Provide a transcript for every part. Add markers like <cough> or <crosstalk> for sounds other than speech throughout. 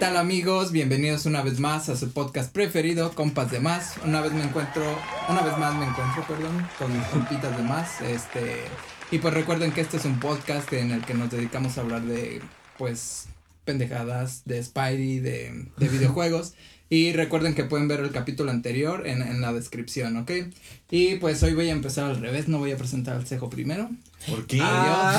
tal amigos? Bienvenidos una vez más a su podcast preferido, Compas de Más. Una vez me encuentro, una vez más me encuentro, perdón, con mis compitas de más. Este, y pues recuerden que este es un podcast en el que nos dedicamos a hablar de, pues, pendejadas, de Spidey, de, de <laughs> videojuegos. Y recuerden que pueden ver el capítulo anterior en, en, la descripción, ¿ok? Y pues hoy voy a empezar al revés, no voy a presentar al cejo primero. ¿Por qué? Ah.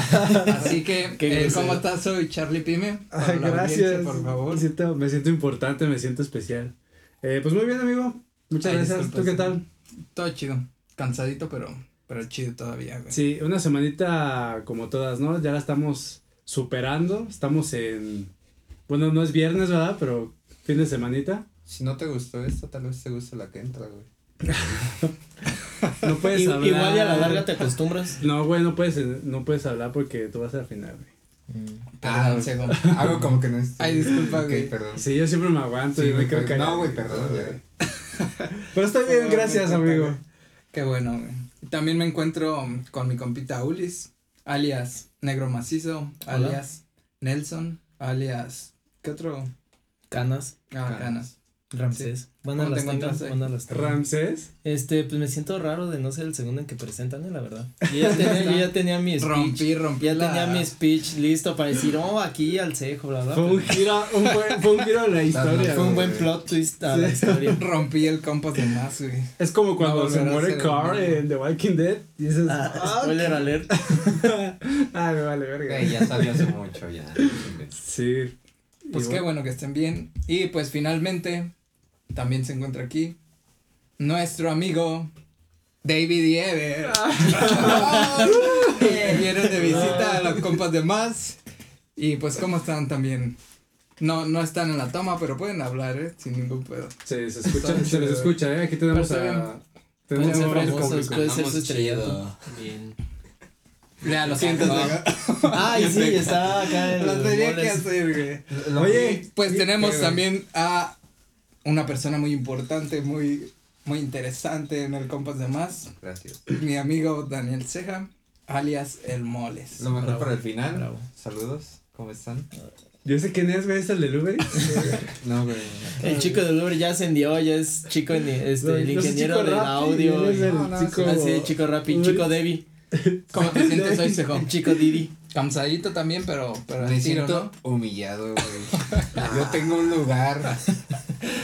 <laughs> Así que, eh, ¿cómo estás? Soy Charlie Pime. Ay, gracias. Por favor. Me siento, me siento importante, me siento especial. Eh, pues muy bien, amigo. Muchas Ay, gracias. ¿Tú qué tal? Todo chido. Cansadito, pero, pero chido todavía, güey. Sí, una semanita como todas, ¿no? Ya la estamos superando. Estamos en. Bueno, no es viernes, ¿verdad? Pero fin de semanita. Si no te gustó esto, tal vez te guste la que entra, güey. no puedes hablar. Igual y a la larga te acostumbras. No, güey, no puedes, no puedes hablar porque tú vas al final, güey. Mm. Ah, segundo. Algo como que no es. Ay, disculpa, güey. perdón. Sí, yo siempre me aguanto sí, y me creo que. No, güey, perdón, güey. <laughs> Pero estoy bien, gracias, amigo. Qué bueno, güey. También me encuentro con mi compita Ulis, alias Negro Macizo, alias Nelson, alias. ¿Qué otro? Canas. Ah, Canas. Canas. Ramsés. Sí. Bueno, las tengan, bueno, las ¿Ramsés? Este, pues me siento raro de no ser el segundo en que presentan, ¿eh? la verdad. <laughs> Yo ya tenía, yo ya tenía mi speech. Rompí, rompí Ya la... tenía mi speech listo para decir, oh, aquí al cejo, bla, bla. Fue un giro, un buen, fue un giro a la historia. Fue un buen plot twist a sí. la historia. <laughs> Rompí el compas de más, güey. Es como cuando no, se muere Carl en The Walking Dead y dices, ah, ah spoiler alert. <laughs> ah, me vale verga. Ya salió hace mucho, ya. Sí. Pues qué bueno que estén bien. Y pues finalmente también se encuentra aquí nuestro amigo David Yever. <laughs> Vienen de visita a los compas de más. Y pues, ¿cómo están también? No, no están en la toma, pero pueden hablar, ¿eh? Sin ningún pedo. Sí, se escucha, se les escucha, ¿eh? Aquí tenemos a... Tenemos a famosos, puede ser su estrellato. Bien. Ya, lo siento. <laughs> Ay, sí, está acá en Lo tenía que hacer, güey. Oye, pues tenemos también a una persona muy importante, muy, muy interesante en el Compas de Más. Gracias. Mi amigo Daniel Ceja, alias El Moles. Lo mejor Bravo. para el final. Bravo. Saludos, ¿cómo están? Yo sé quién es, güey, es el del Uber. <laughs> no, güey. El chico del Uber ya ascendió, ya es chico, este, no, el ingeniero del audio. Es el no, no, chico. Así, ah, chico Rappi, chico Debbie. ¿Cómo te <laughs> sientes hoy, Cejo? Chico Didi. Cansadito también, pero, pero me siento ¿no? humillado, güey. <laughs> Yo tengo un lugar.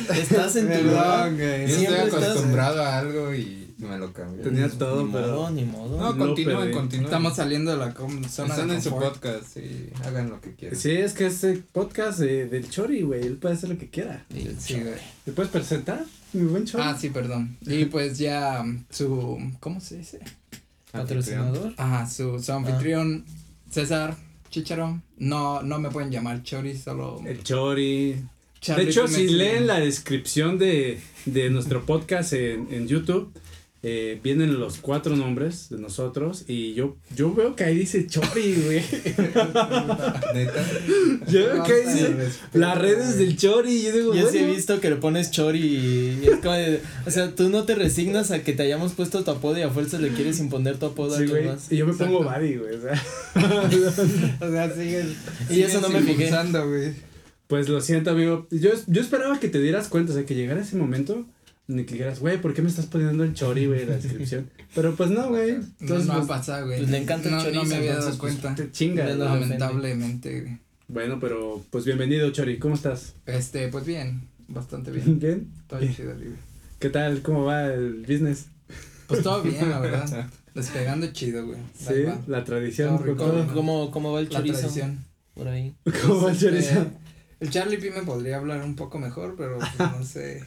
Estás en tu lugar. Yo estoy acostumbrado a algo y me lo cambié. Tenía todo, ni pero. Modo, ni modo. No, continúen, continúen. Estamos saliendo de la zona Están de en su podcast y hagan lo que quieran. Sí, es que este podcast de, del Chori, güey. Él puede hacer lo que quiera. Sí, güey. ¿Te puedes presentar? Mi buen Chori. Ah, sí, perdón. Y pues ya su. ¿Cómo se dice? Patrocinador. Ajá, su, su anfitrión, César Chicharo. No, no me pueden llamar Chori, solo. El Chori. Charlie de hecho, Pimentel. si leen la descripción de, de nuestro podcast en, en YouTube, eh, vienen los cuatro nombres de nosotros y yo, yo veo que ahí dice Chori, güey. ¿Neta? Yo veo que ahí dice las redes del Chori yo digo, Yo bueno, sí he visto que le pones Chori y es como de, o sea, tú no te resignas a que te hayamos puesto tu apodo y a fuerza le quieres imponer tu apodo a alguien güey. más. Y yo me Exacto. pongo Buddy, güey, o sea. <laughs> O sea, siguen. Y eso no me fijé. güey. Pues lo siento, amigo. Yo, yo esperaba que te dieras cuenta, o sea, que llegara ese momento en el que dijeras, güey, ¿por qué me estás poniendo el chori, güey, en la descripción? Pero pues no, güey. No, Entonces, no pues, pasa, güey. pues le encanta el no, chorizo, No me había entonces, dado pues, cuenta. te chinga. Bueno, ¿no? Lamentablemente, güey. Bueno, pero pues bienvenido, Chori. ¿Cómo estás? Este, pues bien. Bastante bien. <laughs> ¿Bien? Todo Bien. chido, güey. ¿Qué tal? ¿Cómo va el business? Pues todo bien, la verdad. <laughs> Despegando chido, güey. Sí, la tradición. Todo rico. ¿Cómo, cómo, cómo va el La chorizo? tradición. Por ahí. ¿Cómo va el Este, chorizo? El Charlie P me podría hablar un poco mejor, pero pues, <laughs> no sé.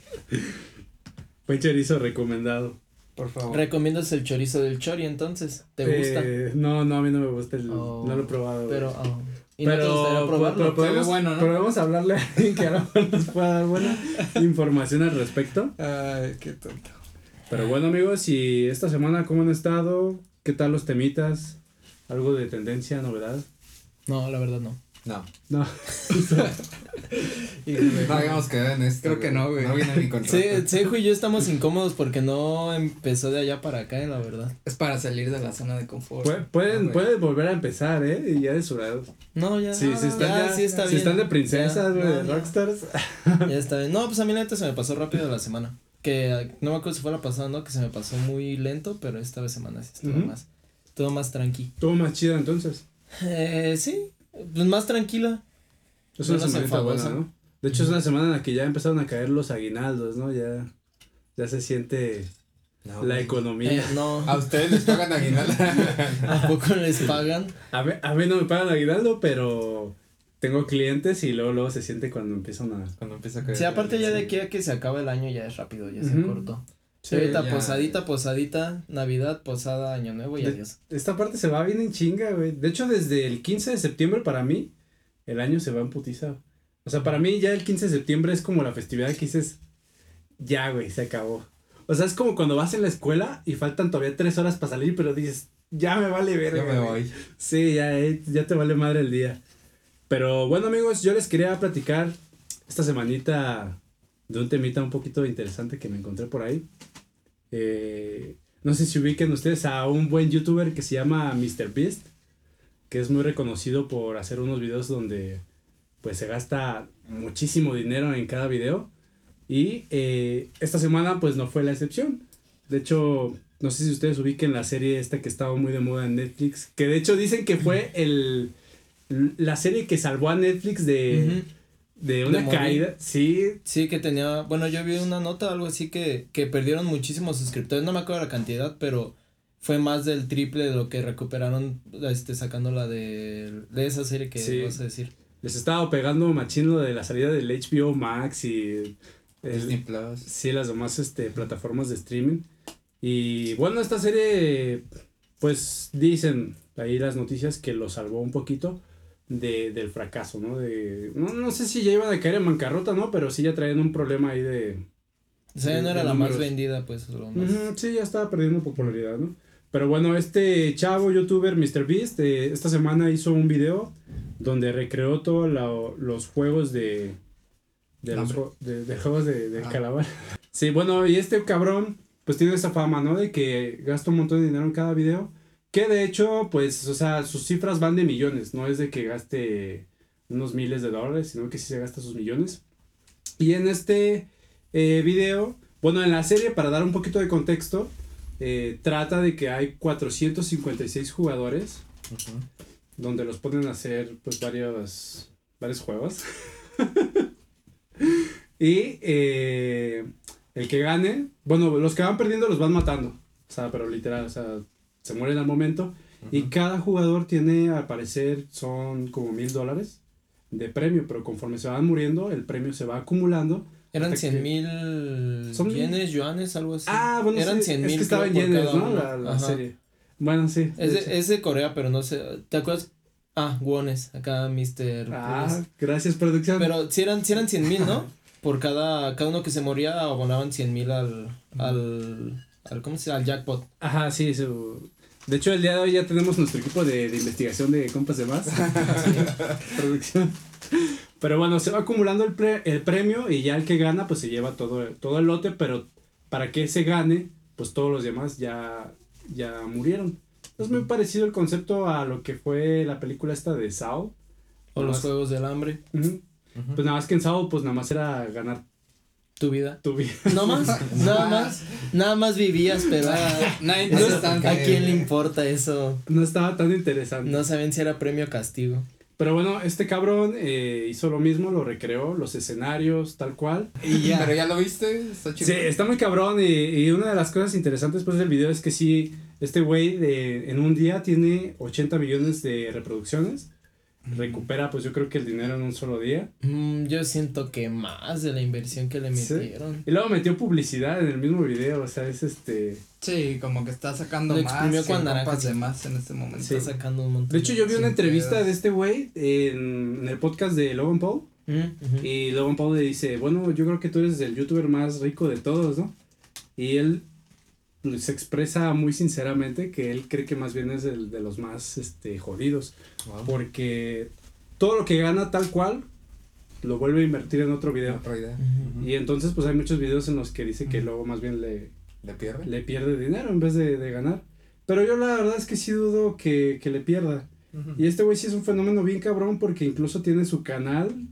Buen chorizo recomendado. Por favor. ¿Recomiendas el chorizo del chori entonces? ¿Te gusta? Eh, no, no, a mí no me gusta el. Oh, no lo he probado. Pero, oh, ¿y no te Pero, gustaría probarlo? pero podemos, bueno, ¿no? podemos hablarle a alguien que a lo mejor nos pueda dar buena <laughs> información al respecto. Ay, qué tonto. Pero bueno, amigos, y esta semana, ¿cómo han estado? ¿Qué tal los temitas? ¿Algo de tendencia, novedad? No, la verdad no. No. No. <laughs> No habíamos quedado en esto. Creo que no, güey. No viene mi <laughs> contrato. Sí, Sejo y yo estamos incómodos porque no empezó de allá para acá, eh, la verdad. Es para salir de la zona de confort. Pu- pueden, Ah, pueden volver a empezar, ¿eh? Y ya de su lado. No, ya. Sí, si están, ya, sí está si bien. están de princesas, güey, no, de ya. rockstars. <laughs> Ya está bien. No, pues a mí la neta se me pasó rápido la semana. Que no me acuerdo si fue la pasada, ¿no? Que se me pasó muy lento, pero esta vez semana sí estuvo más. Todo más tranqui. Todo más chido entonces. Eh, sí, pues más tranquila. Es una semanita buena. ¿no? De hecho, es una semana en la que ya empezaron a caer los aguinaldos, ¿no? Ya, ya se siente No, la economía. Eh, no, A ustedes les pagan aguinaldo. <laughs> ¿a poco les pagan? A mí, a mí no me pagan aguinaldo, pero tengo clientes y luego, luego se siente cuando empiezan a... Cuando empieza a caer. Sí, aparte ya de aquí a que se acaba el año ya es rápido, ya se Ujú. cortó. Sí, ahorita ya. posadita, posadita, Navidad, posada, Año Nuevo y De- adiós. Esta parte se va bien en chinga, güey. De hecho, desde el 15 de septiembre para mí, el año se va en putiza. O sea, para mí ya el 15 de septiembre es como la festividad que dices, ya, güey, se acabó. O sea, es como cuando vas en la escuela y faltan todavía tres horas para salir, pero dices, ya me vale ver. Yo me voy. Sí, ya, eh, ya te vale madre el día. Pero bueno, amigos, yo les quería platicar esta semanita de un temita un poquito interesante que me encontré por ahí. Eh, no sé si ubiquen ustedes a un buen youtuber que se llama MrBeast, que es muy reconocido por hacer unos videos donde pues se gasta muchísimo dinero en cada video. Y eh, esta semana pues no fue la excepción. De hecho, no sé si ustedes ubiquen la serie esta que estaba muy de moda en Netflix, que de hecho dicen que fue el la serie que salvó a Netflix de. De una caída. Sí, Sí, que tenía, bueno, yo vi una nota, algo así, que, que perdieron muchísimos suscriptores, no me acuerdo la cantidad, pero fue más del triple de lo que recuperaron, este, sacando la de, de esa serie que Sí. vas a decir. les estaba pegando machín lo de la salida del HBO Max y el- Disney Plus. Sí, las demás este, plataformas de streaming. Y bueno, esta serie, pues dicen ahí las noticias que lo salvó un poquito de, del fracaso, ¿no? De, no, no sé si ya iban a caer en bancarrota, ¿no? Pero sí ya traían un problema ahí de... O sea, De- no era la números. más vendida, pues, lo más. Ujú, sí, ya estaba perdiendo popularidad, ¿no? Pero bueno, este chavo youtuber MrBeast eh, esta semana hizo un video donde recreó todos los juegos de de, los, de, de juegos de, de Ah. calamar. <laughs> Sí, bueno, y este cabrón pues tiene esa fama, ¿no? De que gasta un montón de dinero en cada video. Que de hecho, pues, o sea, sus cifras van de millones. No es de que gaste unos miles de dólares, sino que sí se gasta sus millones. Y en este eh, video, bueno, en la serie, para dar un poquito de contexto, eh, trata de que hay 456 jugadores donde los ponen a hacer pues varios, varios juegos. <laughs> y eh, el que gane, bueno, los que van perdiendo los van matando. O sea, pero literal, o sea, se mueren al momento. Y cada jugador tiene, al parecer, son como mil dólares de premio, pero conforme se van muriendo, el premio se va acumulando. Eran hasta cien que- mil Son yenes, yuanes, algo así. Ah, bueno, Eran sí, cien es mil que estaba en yenes, ¿no? La, la serie. Bueno, sí. Es de es de Corea, pero no sé. ¿Te acuerdas? Ah, wones, acá Mr. Ah, gracias, producción. Pero si eran, si eran 100 mil, ¿no? <laughs> Por cada, cada uno que se moría abonaban 100 mil al, al, ¿cómo se llama? Al jackpot. Ajá, sí, su... De hecho, el día de hoy ya tenemos nuestro equipo de, de investigación de compas de más. <laughs> Producción. Pero bueno, se va acumulando el, pre- el premio y ya el que gana, pues se lleva todo, todo el lote, pero para que se gane, pues todos los demás ya, ya murieron. Es muy parecido el concepto a lo que fue la película esta de Sao. O los juegos del hambre. Pues nada más que en Sao, pues nada más era ganar Tu vida. tu vida. <laughs> No más, <laughs> nada más, nada más vivías, pero <laughs> ah, Nadie no- ¿a quién le importa eso? No estaba tan interesante. No saben si era premio o castigo. Pero bueno, este cabrón eh, hizo lo mismo, lo recreó, los escenarios, tal cual. Y ya. Pero ya lo viste, está chido. Sí, está muy cabrón y, y una de las cosas interesantes pues del video es que sí, este güey de- en un día tiene 80 millones de reproducciones. Recupera pues yo creo que el dinero en un solo día. Mm, yo siento que más de la inversión que le Sí. metieron. Y luego metió publicidad en el mismo video, o sea, es este... Sí, como que está sacando Lo más. naranjas. de más en este momento. Sí. Está sacando un montón. De hecho yo vi una entrevista pedos. de este güey en, en el podcast de Logan Paul. Mm. Y Logan Paul le dice, bueno, yo creo que tú eres el youtuber más rico de todos, ¿no? Y él se expresa muy sinceramente que él cree que más bien es el de los más este, jodidos. Wow. Porque todo lo que gana tal cual lo vuelve a invertir en otro video. Otra idea. Ujú. Y entonces pues hay muchos videos en los que dice que luego más bien le, ¿Le pierde? le pierde dinero en vez de, de ganar. Pero yo la verdad es que sí dudo que, que le pierda. Y este güey sí es un fenómeno bien cabrón porque incluso tiene su canal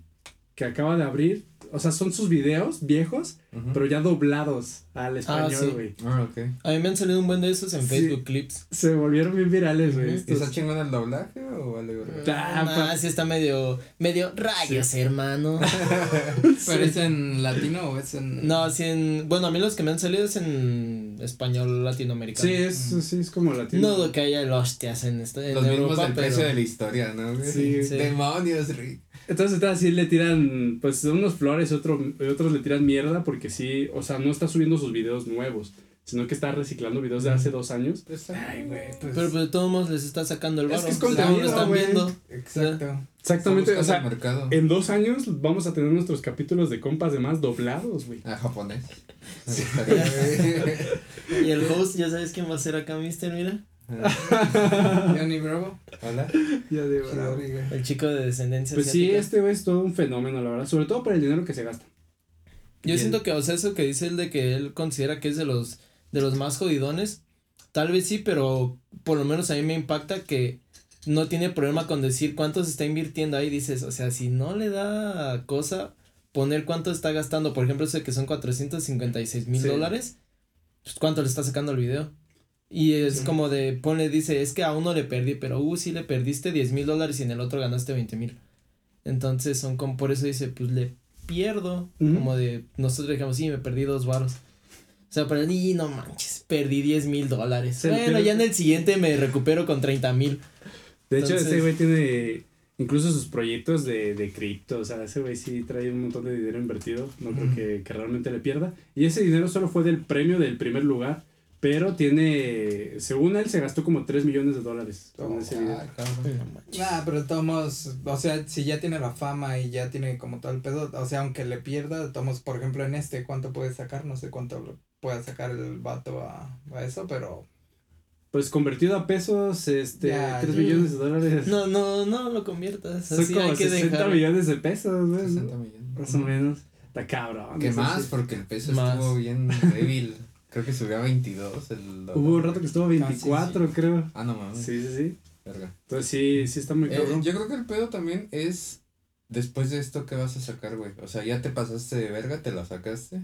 que acaba de abrir. O sea, son sus videos viejos, pero ya doblados al español, sí. güey. Ah, ok. A mí me han salido un buen de esos en Sí. Facebook Clips. Se volvieron bien virales, güey. ¿Y estos- está chingón el doblaje o verga? Ah, Ah, pa- sí está medio, medio rayos, hermano. <laughs> ¿Pero es en latino o es en.? No, así en, bueno, a mí los que me han salido es en español latinoamericano. Sí, es, sí, es como latino. No dudo que haya el hostias en, esta, en Los mismos del pero... precio de la historia, ¿no? güey? Sí. Sí. Demonios, Rick. Entonces ahorita sí le tiran, pues unos flores, otro, otros le tiran mierda porque sí, o sea, no está subiendo sus videos nuevos, sino que está reciclando videos de hace dos años. Ay, güey, pues. Pero, pero de todos modos les está sacando el Es barro. que es contenido, lo están güey. viendo. Exacto. Exactamente, o sea, buscando el mercado. en dos años vamos a tener nuestros capítulos de compas de más doblados, güey. Ah, japonés. <laughs> Y el host, ya sabes quién va a ser acá, mister, mira. <laughs> Johnny Bravo. Hola. De. El chico de descendencia Pues sí, este güey es todo un fenómeno, la verdad, sobre todo por el dinero que se gasta. Yo Bien. siento que, o sea, eso que dice él de que él considera que es de los, de los más jodidones, tal vez sí, pero por lo menos a mí me impacta que no tiene problema con decir cuánto se está invirtiendo ahí, dices, o sea, si no le da cosa poner cuánto está gastando, por ejemplo, ese que son 456 mil Sí. dólares, pues cuánto le está sacando al video. Y es como de, pone, dice, es que a uno le perdí, pero uh, sí le perdiste 10 mil dólares y en el otro ganaste 20 mil. Entonces son como, por eso dice, pues le pierdo. Como de, nosotros dijimos, sí, me perdí dos varos. O sea, pero ni no manches, perdí 10 mil dólares. Bueno, ya en el siguiente me recupero con 30 mil. De hecho, ese güey tiene incluso sus proyectos de, de cripto, o sea, ese güey sí trae un montón de dinero invertido, no creo Ujú. que, que realmente le pierda. Y ese dinero solo fue del premio del primer lugar, pero tiene, según él, se gastó como 3 millones de dólares con ese video. Ah, cabrón. No manches. Ah, pero modos, o sea, si ya tiene la fama y ya tiene como todo el pedo, o sea, aunque le pierda, modos, por ejemplo, en este, ¿cuánto puede sacar? No sé cuánto lo pueda sacar el vato a, a eso, pero Pues convertido a pesos, este, Ya, 3 ya. millones de dólares. No, no, no lo conviertas. Son Así como hay que 60 dejarlo. millones de pesos, güey. 60 millones. Más o menos. Está cabrón. ¿Qué más? Porque el peso Más. estuvo bien débil. <laughs> Creo que subió a 22 el dólar. Hubo un rato que estuvo a 24, Ah, sí, creo. Ah, no mames. Sí, sí, sí. Verga. Entonces sí, sí está muy Eh, cabrón. yo creo que el pedo también es después de esto, ¿qué vas a sacar, güey? O sea, ya te pasaste de verga, te la sacaste.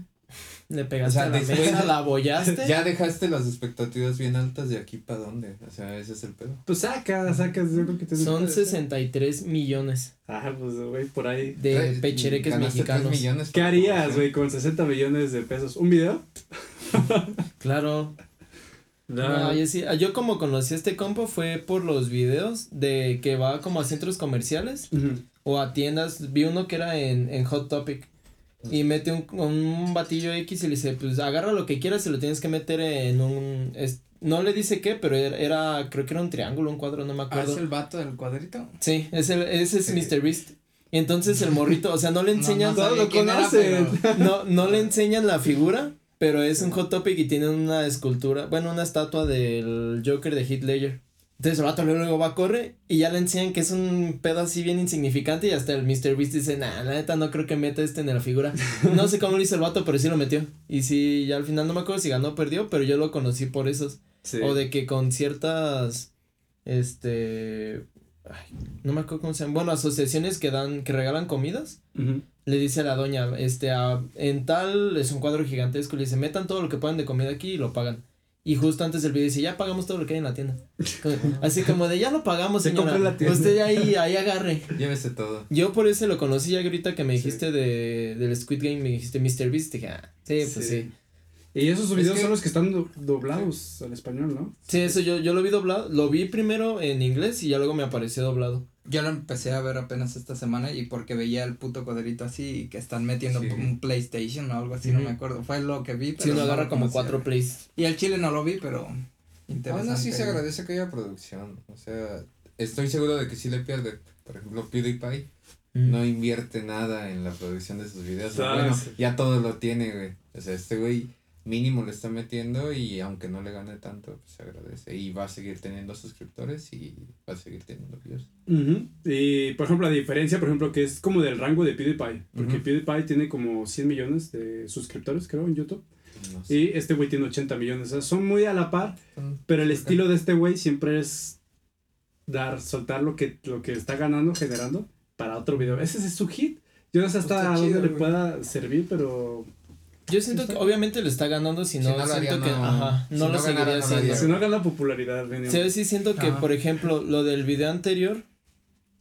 Le pegaste O sea, a la después mesa, la abollaste. <laughs> Ya dejaste las expectativas bien altas de aquí para dónde. O sea, ese es el pedo. Pues saca, sacas, yo creo que te Son 63 millones Ah, pues güey, por ahí. de pechereques mexicanos. millones ¿Qué harías, güey, con 60 millones de pesos? ¿Un video? <laughs> Claro. No, yo sí, yo como conocí a este compo fue por los videos de que va como a centros comerciales o a tiendas. Vi uno que era en, en Hot Topic y mete un, un batillo X y le dice, pues agarra lo que quieras y lo tienes que meter en un... es- no le dice qué, pero era, era- creo que era un triángulo, un cuadro, no me ¿Ah, acuerdo. es el vato del cuadrito? Sí, es el, ese es Sí. Mr. Beast. Y entonces el morrito, o sea, no le enseñan, <laughs> No, no Todos sabía lo quién era, conocen. pero- <laughs> no, no le enseñan la figura, pero es un hot topic y tienen una escultura, bueno, una estatua del Joker de Heath Ledger. Entonces el vato luego va, corre y ya le enseñan que es un pedo así bien insignificante y hasta el Mr. Beast dice, nah, la neta no creo que meta este en la figura. No sé cómo lo hizo el vato, pero sí lo metió. Y sí, ya al final no me acuerdo si ganó o perdió, pero yo lo conocí por esos. Sí. O de que con ciertas, este, ay, no me acuerdo cómo se llaman, bueno, asociaciones que dan, que regalan comidas, le dice a la doña, este, a, en tal, es un cuadro gigantesco, le dice, metan todo lo que puedan de comida aquí y lo pagan. Y justo antes del video dice, ya pagamos todo lo que hay en la tienda. <laughs> Así como de, ya lo pagamos, Se señora. la tienda. Usted ahí, ahí agarre. Llévese todo. Yo por eso lo conocí ya ahorita que me Sí. dijiste de, del Squid Game, me dijiste Mr. Beast, dije, ah, sí, pues Sí. Sí. Y esos Es videos que- son los que están do- doblados al español, ¿no? Sí, eso yo, yo lo vi doblado, lo vi primero en inglés y ya luego me apareció doblado. Yo lo empecé a ver apenas esta semana y porque veía el puto cuadrito así y que están metiendo Sí. un PlayStation o algo así, no me acuerdo. Fue lo que vi. Si pero uno no agarra como cuatro plays. Y el chile no lo vi, pero interesante. Aún así se agradece que haya producción. O sea, estoy seguro de que sí le pierde. Por ejemplo, PewDiePie Mm. no invierte nada en la producción de sus videos. Bueno, sí. ya todo lo tiene, güey. O sea, este güey mínimo le está metiendo y aunque no le gane tanto, pues se agradece. Y va a seguir teniendo suscriptores y va a seguir teniendo views. Ujú. Y por ejemplo, la diferencia, por ejemplo, que es como del rango de PewDiePie. Porque. PewDiePie tiene como 100 millones de suscriptores, creo, en YouTube. No sé. Y este güey tiene 80 millones. O sea, son muy a la par. Son- Pero el estilo de este güey siempre es dar, soltar lo que, lo que está ganando, generando, para otro video. Ese es su hit. Yo no sé hasta Está dónde le pueda servir, pero Yo siento que obviamente le está ganando, si Si no, lo siento que, no- ajá, lo seguiría no lo haciendo. si no gana popularidad, mínimo. Sí, sí siento que, por ejemplo, lo del video anterior,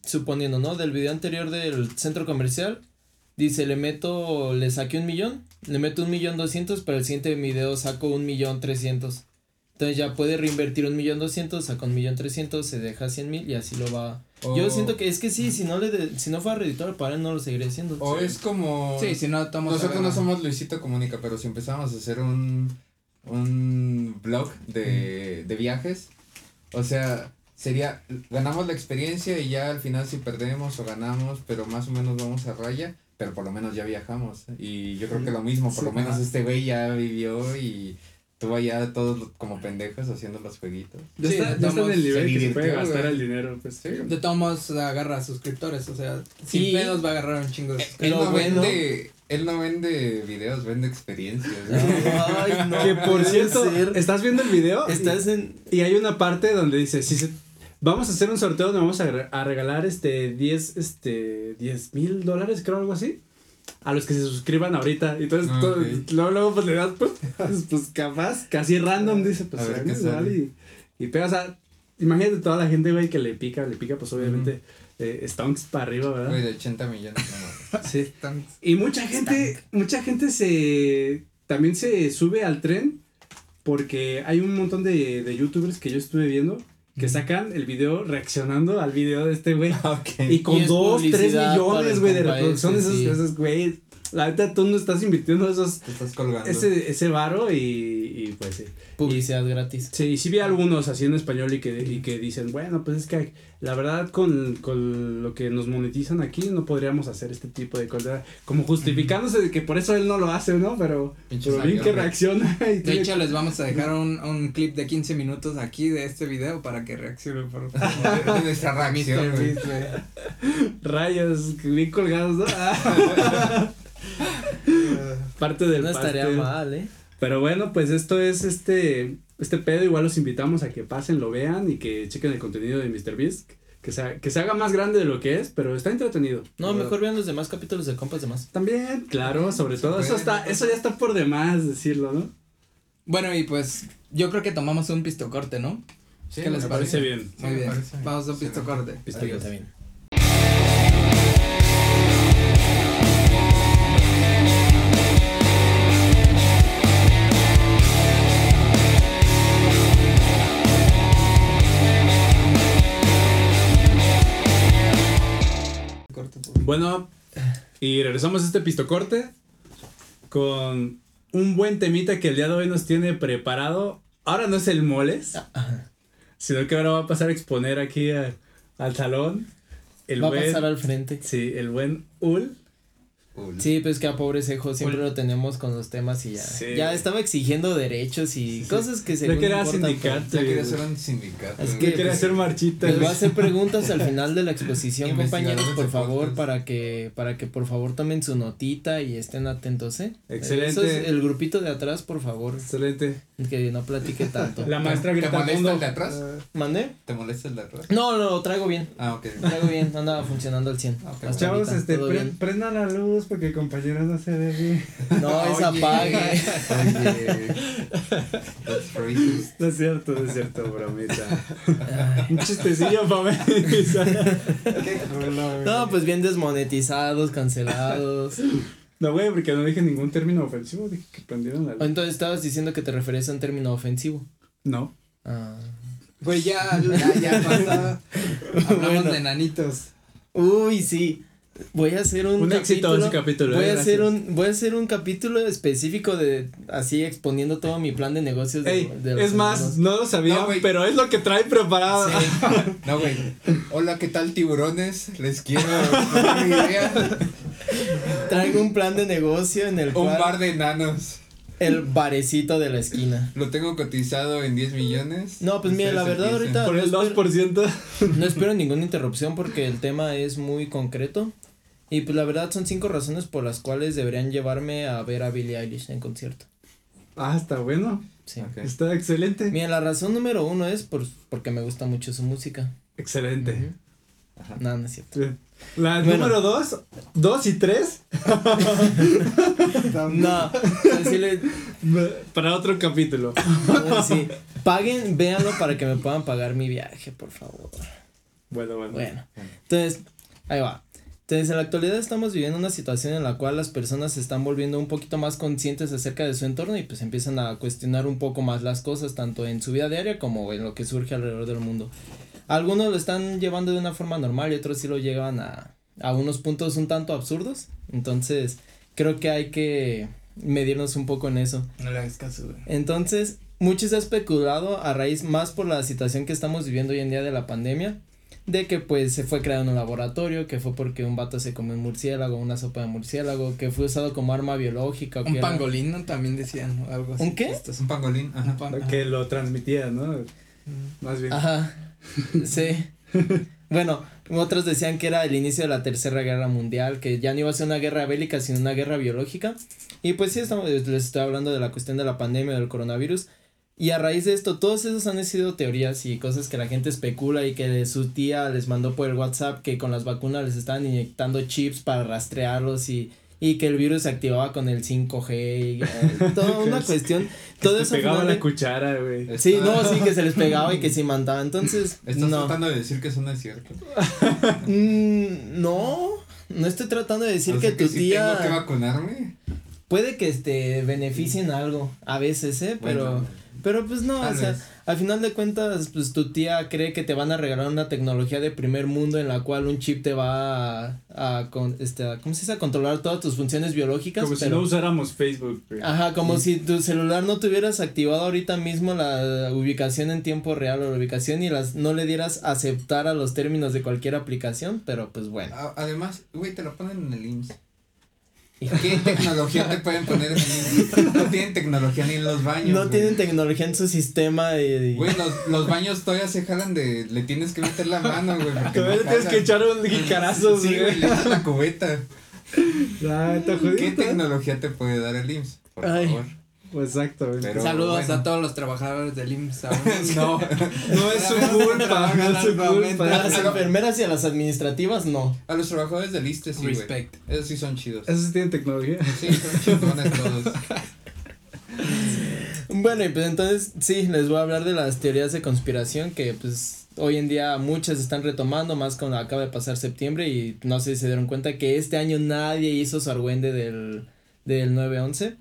suponiendo, ¿no? Del video anterior del centro comercial, dice, le meto, le saqué un millón, le meto un millón doscientos, para el siguiente video saco un millón trescientos. Entonces ya puede reinvertir un millón doscientos, saca un millón trescientos, se deja cien mil y así lo va. Yo siento que es que sí, si no le de- si no fuera redditor para él no lo seguiría haciendo. O es como. Sí, si no, estamos Nosotros no somos Luisito Comunica, pero si empezamos a hacer un, un blog de, de viajes, o sea, sería, ganamos la experiencia y ya al final si perdemos o ganamos, pero más o menos vamos a raya, pero por lo menos ya viajamos. Y yo creo que lo mismo, por Sí, lo menos este güey ya vivió y tuvo allá todos como pendejos haciendo los jueguitos. Ya, Sí, está, ya está en el nivel que se puede gastar güey. el dinero. Pues, Sí. De todos modos agarra suscriptores, o sea, sin Y- pedos va a agarrar un chingo de Él suscriptores. Lo no, bueno- vende, él no vende videos, vende experiencias. ¿no? Ay, no. que por cierto, ser. estás viendo el video Estás en. y, y hay una parte donde dice, si se, vamos a hacer un sorteo donde vamos a, re- a regalar este 10 este 10 mil dólares, creo algo así. A los que se suscriban ahorita. Y entonces Ah, todo- luego, luego pues le das pues, pues, pues, capaz, casi random, dice, pues A ver sale. y, y pega, o sea, imagínate toda la gente, güey, que le pica, le pica, pues obviamente, eh, stonks para arriba, ¿verdad? Güey, de 80 millones. no. <laughs> Sí. Están- Y mucha gente, mucha gente se también se sube al tren porque hay un montón de, de youtubers que yo estuve viendo que sacan el video reaccionando al video de este güey. <laughs> Y con Y tres publicidad para millones, el güey, de reproducciones, ese, esos, sí. esos, güey. La neta, tú no estás invirtiendo esos, Te estás colgando. ese, ese varo y, y pues sí. Publicidad gratis. Sí, y sí vi algunos así en español y que, y que dicen, bueno, pues es que la verdad con, con lo que nos monetizan aquí no podríamos hacer este tipo de cosas. Como justificándose de que por eso él no lo hace, ¿no? Pero, Pinche pero bien que reacciona. <laughs> Y De tiene- hecho, les vamos a dejar un, un clip de 15 minutos aquí de este video para que reaccionen por De nuestra <laughs> reacción, <laughs> rayos bien colgados, ¿no? <laughs> Parte del No estaría pastel. mal, ¿eh? Pero bueno, pues esto es este este pedo. Igual los invitamos a que pasen, lo vean y que chequen el contenido de MrBeast. Que se, que se haga más grande de lo que es, pero está entretenido. No, mejor vean los demás capítulos de Compas de Más. También, claro, sobre todo. Eso está, eso ya está por demás decirlo, ¿no? Bueno, y pues yo creo que tomamos un pistocorte, ¿no? Sí, ¿Qué les me parece bien. Sí, Muy me bien. Vamos a un pistocorte. Pisto- Adiós. Está bien. Bueno, y regresamos a este pistocorte con un buen temita que el día de hoy nos tiene preparado. Ahora no es el moles, sino que ahora va a pasar a exponer aquí a- al salón. El Va a buen, pasar al frente. sí, el buen Ul. Sí, pues que a pobre cejo siempre lo tenemos con los temas y ya. Sí. Ya estaba exigiendo derechos y cosas que se Ya quería sindicato. Ya quería Sí, hacer un sindicato. Es que- Que quería hacer marchita. Les voy a hacer preguntas al final de la exposición, compañeros, por favor, para que, para que por favor tomen su notita y estén atentos, ¿eh? Excelente. Eso es el grupito de atrás, por favor, Excelente. Que no platique tanto. La maestra ¿Te grita al molesta el de atrás? ¿Mandé? ¿Te molesta el de atrás? No, no, lo traigo bien. Ah, ok. Traigo bien, anda funcionando al 100. Ok. Hasta Chavos, ahorita, este, pre- bien. prendan la luz porque compañeros no se ve bien. <laughs> No, es apague. Oye. No es cierto, no es cierto, bromita. Un chistecillo para <laughs> mí. No, pues bien desmonetizados, cancelados. No, güey, porque no dije ningún término ofensivo, dije que prendieron la luz. Entonces estabas diciendo que te referías a un término ofensivo. No. Ah. Güey, ya, ya, ya <laughs> pasa. Hablamos Bueno. de nanitos. Uy, sí. Voy a hacer un, Un éxito capítulo. ese capítulo. Voy eh, a hacer gracias. un voy a hacer un capítulo específico de así exponiendo todo mi plan de negocios. de- Ey, de los es más, hermanos. no lo sabía, No, pero es lo que trae preparado. <laughs> No, güey. Hola, ¿qué tal, tiburones? Les quiero idea. <laughs> traigo un plan de negocio en el Un cual bar de enanos. el barecito de la esquina. Lo tengo cotizado en 10 millones. No, pues mira, la verdad ahorita- Por el no 2%. No espero ninguna interrupción porque el tema es muy concreto. Y pues la verdad son cinco razones por las cuales deberían llevarme a ver a Billie Eilish en concierto. Ah, está bueno. Sí. Ok. Está excelente. Mira, la razón número uno es por, porque me gusta mucho su música. Excelente. Ujú. Ajá. No, no es cierto. La Bueno. número 2, 2 y 3. <laughs> No, Para otro capítulo. sí. Paguen, véanlo para que me puedan pagar mi viaje, por favor. Bueno, bueno. Bueno, entonces, ahí va. Entonces, en la actualidad estamos viviendo una situación en la cual las personas se están volviendo un poquito más conscientes acerca de su entorno y pues empiezan a cuestionar un poco más las cosas, tanto en su vida diaria como en lo que surge alrededor del mundo. Algunos lo están llevando de una forma normal y otros sí lo llevan a, a unos puntos un tanto absurdos. Entonces, creo que hay que medirnos un poco en eso. No le hagas caso, güey. Entonces, mucho se ha especulado a raíz más por la situación que estamos viviendo hoy en día de la pandemia, de que pues se fue creado en un laboratorio, que fue porque un vato se comió un murciélago, una sopa de murciélago, que fue usado como arma biológica. que Un era- pangolín, ¿no? También decían algo así. ¿Un qué? Esto es Un pangolín, ajá. un pan- Que lo transmitía, ¿no? Más bien. Ajá, sí. bueno, otros decían que era el inicio de la tercera guerra mundial, que ya no iba a ser una guerra bélica, sino una guerra biológica. Y pues sí, estamos, les estoy hablando de la cuestión de la pandemia, del coronavirus. Y a raíz de esto, todos esos han sido teorías y cosas que la gente especula y que su tía les mandó por el WhatsApp que con las vacunas les estaban inyectando chips para rastrearlos y, y que el virus se activaba con el 5G y eh, <laughs> toda una cuestión. Todo Te eso pegaba la cuchara, güey. Sí, no, sí, que se les pegaba y que <laughs> se mantaba. Entonces, Estás no. tratando de decir que eso no es cierto. Mm, no, no estoy tratando de decir O que sea tu tía tengo que vacunarme. puede que este beneficien algo a veces, ¿eh? Pero Bueno, pero pues no, o sea, vez. Al final de cuentas pues tu tía cree que te van a regalar una tecnología de primer mundo en la cual un chip te va a, a con este a- ¿cómo se dice? a controlar todas tus funciones biológicas, Como si pero no usáramos Facebook. Ajá, como si tu celular no tuvieras activado ahorita mismo la ubicación en tiempo real o la ubicación y las no le dieras aceptar a los términos de cualquier aplicación, pero pues bueno. Además, güey, te lo ponen en el IMSS. ¿Qué tecnología te pueden poner en el? No tienen tecnología ni en los baños. No güey. tienen tecnología en su sistema y, Güey, los, los baños todavía se jalan de. Le tienes que meter la mano, güey. Todavía no le tienes que echar un jicarazo, Sí, güey, le echas la cubeta. Ah. ¿Qué tecnología te puede dar el IMSS? Por Ay. favor. Exactamente. Pero Saludos bueno. a todos los trabajadores del IMSS. <laughs> No, No es su <laughs> culpa, no es su a culpa. las enfermeras y a las administrativas no. A los trabajadores del ISTE sí. Respect. Esos sí son chidos. ¿Esos tienen tecnología? Sí, son chingones todos. <laughs> Bueno, y pues entonces sí, les voy a hablar de las teorías de conspiración que pues hoy en día muchas están retomando, más con acaba de pasar septiembre y no sé si se dieron cuenta que este año nadie hizo su argüende del, del 9-11.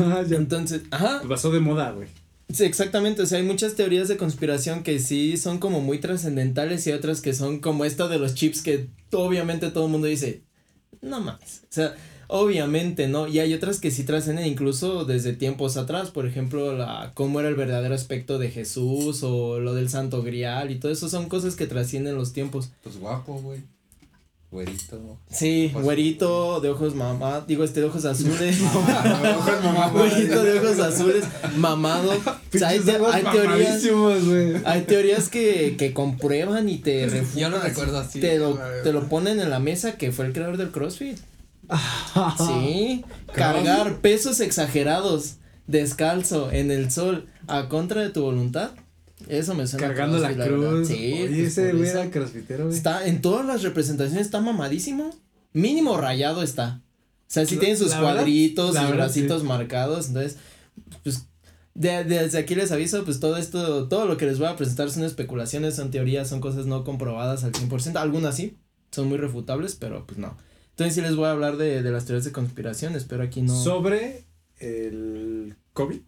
Ah, ya. Entonces, ajá, Pasó de moda, güey. sí, exactamente, o sea, hay muchas teorías de conspiración que sí son como muy trascendentales y otras que son como esta de los chips que obviamente todo el mundo dice, no más, o sea, obviamente no, y hay otras que sí trascienden incluso desde tiempos atrás, por ejemplo, la cómo era el verdadero aspecto de Jesús o lo del Santo Grial y todo eso son cosas que trascienden los tiempos. Pues guapo, güey. Güerito. Sí, güerito de ojos mamá, digo este de ojos azules. <laughs> Ojos mamá, Güerito de ojos azules, mamado. <laughs> O sea, hay, te- Pinches ojos hay teorías, hay teorías que, que comprueban y te refutan. <laughs> yo lo recuerdo así. Te lo, te lo ponen en la mesa que fue el creador del CrossFit. Sí, cargar pesos exagerados descalzo en el sol a contra de tu voluntad. Eso me suena Cargando la verdad. cruz. Sí, Oye, pues, ese güey eso. era crossfitero, güey. Está en todas las representaciones está mamadísimo. Mínimo rayado está. O sea, sí La- tiene sus la cuadritos la verdad, bracitos sí. marcados. Entonces, pues, de- desde aquí les aviso, pues todo esto, todo lo que les voy a presentar son especulaciones, son teorías, son cosas no comprobadas al 100%. Algunas sí, son muy refutables, pero pues no. Entonces sí les voy a hablar de, de las teorías de conspiración, espero aquí no. Sobre el COVID.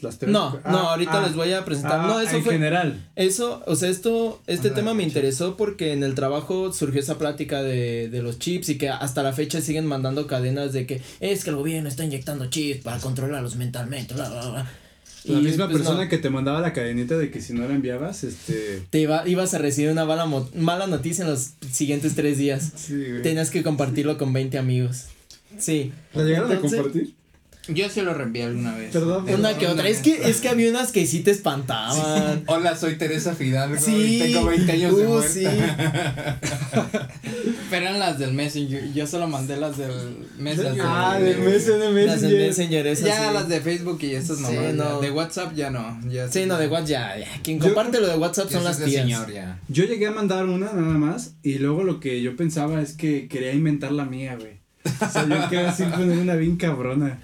Las teorías- no, Ah, no, ahorita ah, les voy a presentar. ah, no, eso en fue. general. Eso, o sea, esto, este tema me interesó porque en el trabajo surgió esa plática de, de los chips y que hasta la fecha siguen mandando cadenas de que es que el gobierno está inyectando chips para controlarlos mentalmente, bla, bla, bla. La Y, misma pues, persona no, que te mandaba la cadenita de que si no la enviabas, este. te iba, ibas a recibir una mala, mala noticia en los siguientes tres días. Sí, güey. Tenías que compartirlo con 20 amigos. Sí. ¿La llegaron Entonces, a compartir? Yo sí lo reenvié alguna vez. Perdón, Una que otra. Es que, es que había unas que sí te espantaban. Hola, soy Teresa Fidalgo Sí. y tengo 20 años de Uh, muerta. sí. <laughs> Pero eran las del Messenger. Yo solo mandé las del Messenger. Ah, de Messenger, de Las del Messenger. Esas Ya sí. las de Facebook y estas Sí, no, no. De WhatsApp ya no. Ya Sí, no, de WhatsApp ya, ya. Quien Yo- comparte lo de WhatsApp son las de tías. señor ya. Yo llegué a mandar una nada más y luego lo que yo pensaba es que quería inventar la mía, güey. O sea, yo quería así poner una bien cabrona.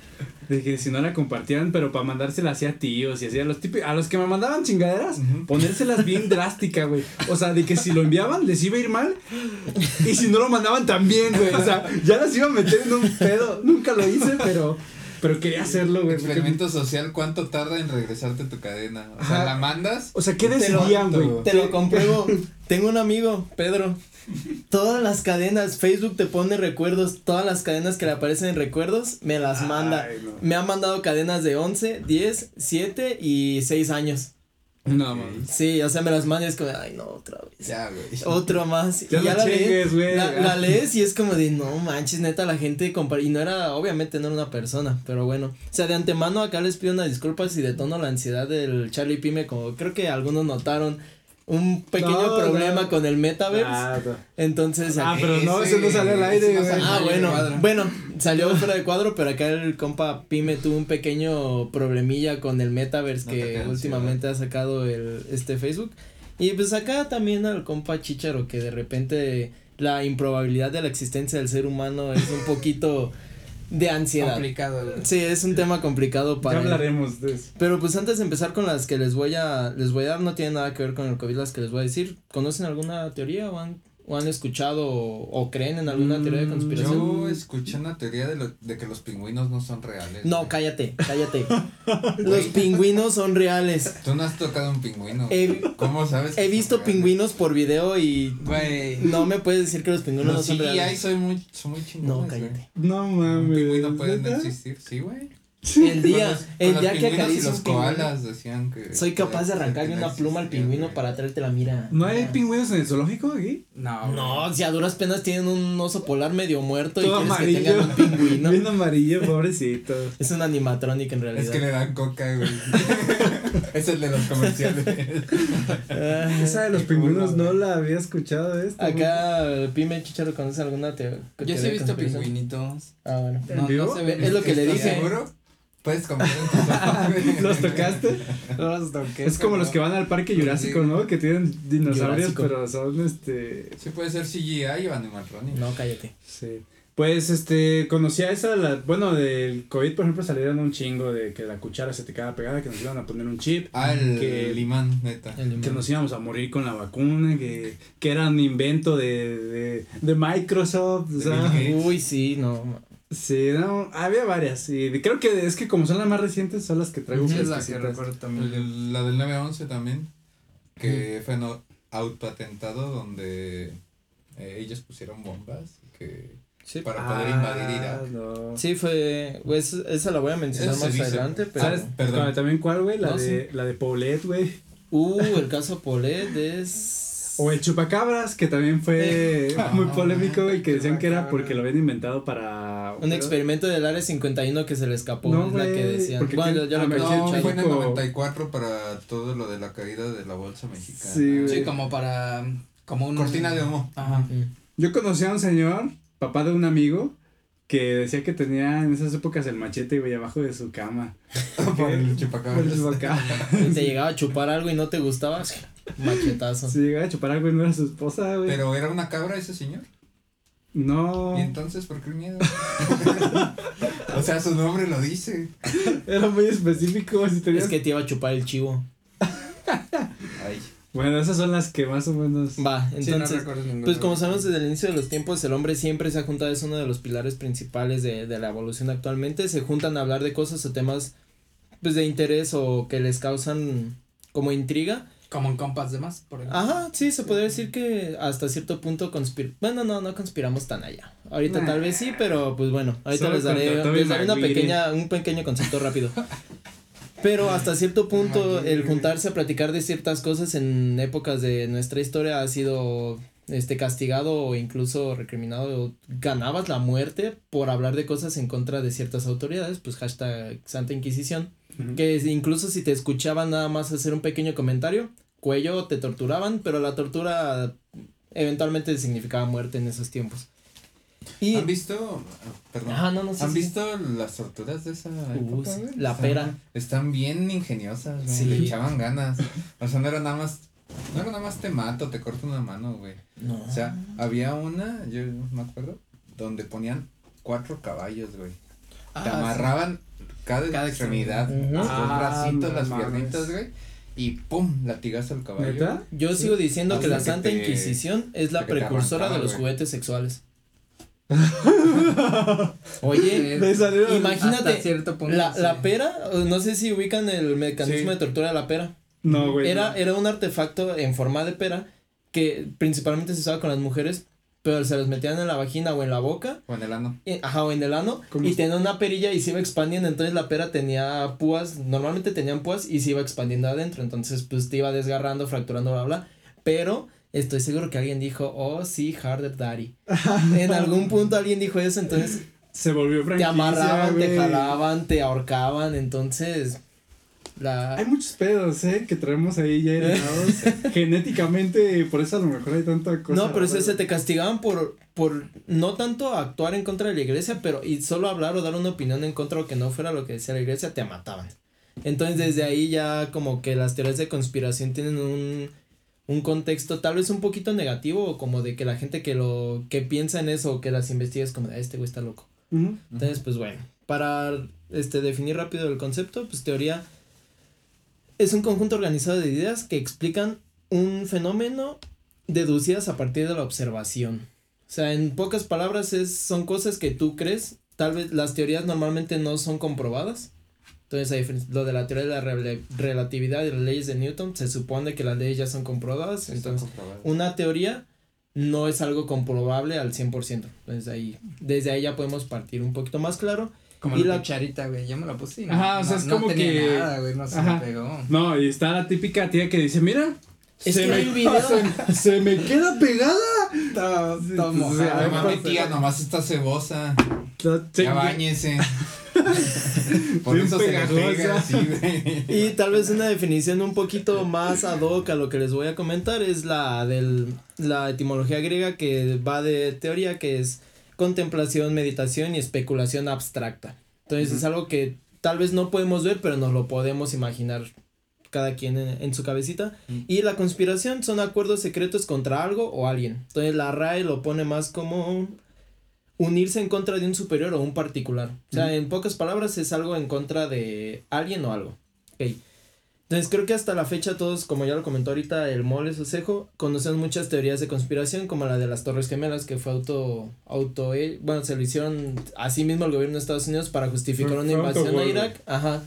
De que si no la compartieran, pero para mandársela así a tíos y así a los típicos, a los que me mandaban chingaderas, ponérselas bien <laughs> drástica, güey. O sea, de que si lo enviaban les iba a ir mal y si no lo mandaban también, güey. O sea, ya las iba a meter en un pedo. Nunca lo hice, pero, pero quería hacerlo, güey. porque- Experimento social, ¿cuánto tarda en regresarte tu cadena? O sea, Ajá. ¿la mandas? O sea, ¿qué decidían, güey? Te lo compruebo. <laughs> Tengo un amigo, Pedro. Todas las cadenas, Facebook te pone recuerdos, todas las cadenas que le aparecen en recuerdos, me las manda. No. Me ha mandado cadenas de 11, 10, 7 y 6 años. No, mames. Sí, o sea, me las manda y es como, ay, no, otra vez. Ya, güey. Otro más. Ya y ya no la lees, chingues, güey. la, la <laughs> lees y es como de, no manches, neta, la gente compara. Y no era, obviamente no era una persona, pero bueno. O sea, de antemano acá les pido una disculpa si detono la ansiedad del Charlie Pime, como creo que algunos notaron un pequeño No, problema no. con el metaverse. Ah, no. Entonces, Ah, pero no, Ese- ese no sale al aire, Ah, al bueno, cuadro. bueno, salió <laughs> fuera de cuadro, pero acá el compa Pime tuvo un pequeño problemilla con el metaverse que últimamente ha sacado el este Facebook. Y pues acá también al compa Chicharo que de repente la improbabilidad de la existencia del ser humano es un poquito <laughs> de ansiedad. Complicado, güey. Sí, es un tema complicado Ya para él. hablaremos de eso. Pero pues antes de empezar con las que les voy a les voy a dar no tiene nada que ver con el COVID las que les voy a decir. ¿Conocen alguna teoría o han o han escuchado o, o creen en alguna teoría de Mm, conspiración? Yo escuché una teoría de, lo, de que los pingüinos no son reales. No, güey. cállate, cállate. <laughs> Los pingüinos son reales. Tú no has tocado un pingüino. He, ¿Cómo sabes? he visto pingüinos por video y Güey. no me puedes decir que los pingüinos no, son reales. muy, son muy. No, güey. cállate. No Un mames. pingüino puede no ¿neta? existir, sí, güey. El día, el día que acaricio los un pingüino, koalas decían que. soy capaz de arrancarle una pluma al pingüino para traerte la mira. ¿No hay pingüinos en el zoológico aquí? No. No, si a duras penas tienen un oso polar medio muerto y Todo quieres que amarillo. tengan un pingüino. Bien amarillo, pobrecito. Es un animatronic en realidad. Es que le dan coca, güey. <laughs> es el de los comerciales. Ah, Esa de los pingüinos no la había escuchado esta. Acá, Pime Chicharo, ¿conoce alguna teoría? Yo sí he visto pingüinitos. Ah, bueno. ¿En No, vivo? no se ve. Es lo que le ¿Estás dije. seguro? Puedes comer en tu sofá, güey. <laughs> ¿Los tocaste? Los toqué, Es como pero- los que van al parque jurásico, ¿no? Que tienen dinosaurios, Jurásico. pero son este. Sí, puede ser CGI o animatronic. No, cállate. Sí. Pues este, conocía esa, la, bueno, del COVID, por ejemplo, salieron un chingo de que la cuchara se te quedaba pegada, que nos iban a poner un chip. Ah, el, que, el imán, neta. El limón. que nos íbamos a morir con la vacuna, que, que era un invento de, de, de Microsoft, o sea. Uy, sí, no. Sí, no, había varias, y creo que es que como son las más recientes, son las que traigo Sí, es la que recuerdo también. del- la del 911 también. Que fue no, autoatentado donde eh, ellos pusieron bombas que Sí, para poder invadir Ah, Irak. no. sí fue, pues esa la voy a mencionar Eso más adelante, pero. ¿Sabes? perdón. ¿También cuál, güey? La, No, de, la de Paulette, güey. Uh, el caso Polet es. O el chupacabras, que también fue <laughs> muy polémico y que decían que era chupacabras. porque lo habían inventado para... Un experimento del área 51 que se le escapó, No, es la que güey, decían. porque Bueno, ah, lo me que No, fue en el México- 94 para todo lo de la caída de la bolsa mexicana. Sí, güey. Sí, como para. Como un. Cortina de humo. Ajá. Yo conocí a un señor, papá de un amigo, que decía que tenía en esas épocas el machete, güey, abajo de su cama. Por <laughs> el Por el chupacabras. chupacabras. <laughs> Y te llegaba a chupar algo y no te gustaba, machetazo. Si llegaba a chupar algo y no era su esposa, güey. Pero era una cabra ese señor. No, ¿Y entonces por qué el miedo? <laughs> o sea, su nombre lo dice. era muy específico. Si tenías... Es que te iba a chupar el chivo. <laughs> Ay. Bueno, esas son las que más o menos... Va, Sí, no entonces. recuerdo ninguna. Pues como sabemos desde el inicio de los tiempos, el hombre siempre se ha juntado, es uno de los pilares principales de, de la evolución actualmente. Se juntan a hablar de cosas o temas pues de interés o que les causan como intriga. Como en compas de más, por ejemplo. Ajá, sí, se podría decir que hasta cierto punto conspir... Bueno, no, no conspiramos tan allá. Ahorita Nah. tal vez sí, pero pues bueno, ahorita Solo les daré, les daré una Maguire. pequeña, un pequeño concepto rápido. Pero hasta cierto punto Maguire. el juntarse a platicar de ciertas cosas en épocas de nuestra historia ha sido este castigado o incluso recriminado o ganabas la muerte por hablar de cosas en contra de ciertas autoridades, pues hashtag Santa Inquisición, Que incluso si te escuchaban nada más hacer un pequeño comentario, cuello te torturaban, pero la tortura eventualmente significaba muerte en esos tiempos. Y ¿Han visto? ah, Perdón. Ajá, no, no, sí, ¿Han sí. visto las torturas de esa época, sí, la Están- pera. Están bien ingeniosas, güey. Sí. Le echaban ganas. O sea, no era nada más. No era nada más te mato, te corto una mano, güey. no. O sea, había una, yo me acuerdo, donde ponían cuatro caballos, güey. Te Ah, amarraban cada, Cada extremidad, extremidad. dos Ah, bracitos, no las mames. piernitas, güey. Y pum, latigazo al caballo. ¿Neta? Yo sigo diciendo que la que Santa te- Inquisición es la precursora de los güey. juguetes sexuales. <laughs> Oye, imagínate, hasta cierto punto, la, sí. la pera, no sé si ubican el mecanismo Sí. de tortura de la pera. No, güey. Era, no. era un artefacto en forma de pera que principalmente se usaba con las mujeres, pero se los metían en la vagina o en la boca, O en el ano. ajá, o en el ano, ¿Cómo y es? tenía una perilla y se iba expandiendo, entonces la pera tenía púas, normalmente tenían púas y se iba expandiendo adentro, entonces pues te iba desgarrando, fracturando, bla, bla, pero estoy seguro que alguien dijo, oh sí, harder daddy. <laughs> en algún punto alguien dijo eso, entonces Se volvió te franquicia, amarraban, te jalaban, te ahorcaban, entonces la... Hay muchos pedos, ¿eh? Que traemos ahí ya heredados. <laughs> Genéticamente, por eso a lo mejor hay tanta cosa. No, pero se, se te castigaban por, por no tanto actuar en contra de la iglesia, pero y solo hablar o dar una opinión en contra o que no fuera lo que decía la iglesia, te mataban. Entonces desde ahí ya como que las teorías de conspiración tienen un, un contexto tal vez un poquito negativo como de que la gente que lo que piensa en eso o que las investiga es como de "Ah, este güey está loco. Entonces, pues bueno, para este definir rápido el concepto, pues teoría es un conjunto organizado de ideas que explican un fenómeno deducidas a partir de la observación. O sea, en pocas palabras es, son cosas que tú crees, tal vez las teorías normalmente no son comprobadas. Entonces, lo de la teoría de la rela- relatividad y las leyes de Newton, se supone que las leyes ya son comprobadas. Sí, entonces, una teoría no es algo comprobable al 100%. Entonces ahí, desde ahí ya podemos partir un poquito más claro. Como Y la cucharita, güey, yo me la puse y no, Ajá, o sea, no- es no como tenía que- nada, güey, no se Ajá. me pegó. No, y está la típica tía que dice, mira. Es se que me, hay un video. <laughs> se, se me queda pegada. Ay, mami, pasa. tía, nomás está cebosa. Ya bañese. <laughs> Por Bien eso se le pega, sí. Y tal vez una definición un poquito más ad hoc a lo que les voy a comentar es la del la etimología griega que va de teoría que es contemplación, meditación y especulación abstracta. Entonces es algo que tal vez no podemos ver, pero nos lo podemos imaginar cada quien en, en su cabecita. Y la conspiración son acuerdos secretos contra algo o alguien. Entonces la RAE lo pone más como unirse en contra de un superior o un particular. O sea, en pocas palabras es algo en contra de alguien o algo. Ok. Entonces creo que hasta la fecha todos, como ya lo comentó ahorita el Moles Osejo, conocemos muchas teorías de conspiración, como la de las Torres Gemelas, que fue auto, auto, eh, bueno, se lo hicieron así mismo el gobierno de Estados Unidos para justificar una invasión a Irak. Ajá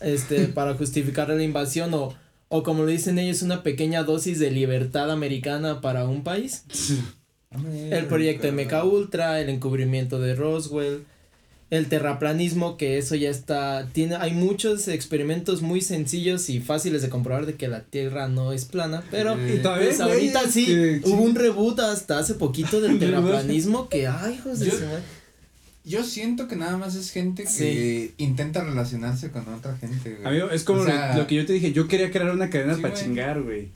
este, <laughs> para justificar la invasión o, o como lo dicen ellos, una pequeña dosis de libertad americana para un país. El proyecto MK Ultra, el encubrimiento de Roswell, el terraplanismo, que eso ya está, tiene, hay muchos experimentos muy sencillos y fáciles de comprobar de que la Tierra no es plana, pero Y todavía pues ahorita güeyes sí, que- hubo un reboot hasta hace poquito del <laughs> terraplanismo que, ay, hijos de Yo-. Yo siento que nada más es gente que Sí. intenta relacionarse con otra gente, güey. Amigo, es como O sea, lo, lo que yo te dije. Yo quería crear una cadena Sí, para güey. chingar, güey.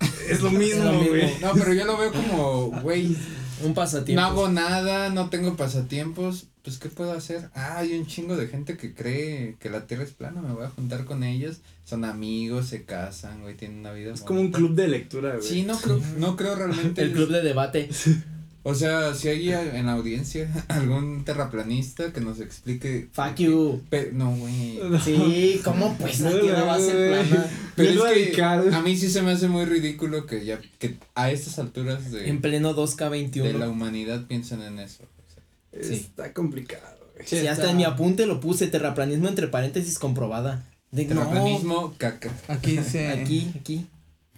<laughs> Es lo mismo, lo mismo. güey. No, pero yo lo veo como, güey, Un pasatiempo. no hago nada, no tengo pasatiempos, pues ¿qué puedo hacer? Ah, hay un chingo de gente que cree que la Tierra es plana, me voy a juntar con ellos, son amigos, se casan, güey, tienen una vida Es como un club de lectura, güey. Sí, no creo, no creo <laughs> realmente. el club de debate. <laughs> O sea, si hay en la audiencia <laughs> algún terraplanista que nos explique. Fuck you. Pe- no, güey. Sí, ¿cómo pues la tierra va a ser plana? Pero es que a mí sí se me hace muy ridículo que ya que a estas alturas de, En pleno de la 2K21. humanidad piensen en eso. O sea, Sí. Está complicado, güey. Sí, Sí, hasta está- en mi apunte lo puse, terraplanismo entre paréntesis comprobada. De, no, Terraplanismo, caca. Aquí dice. aquí, aquí.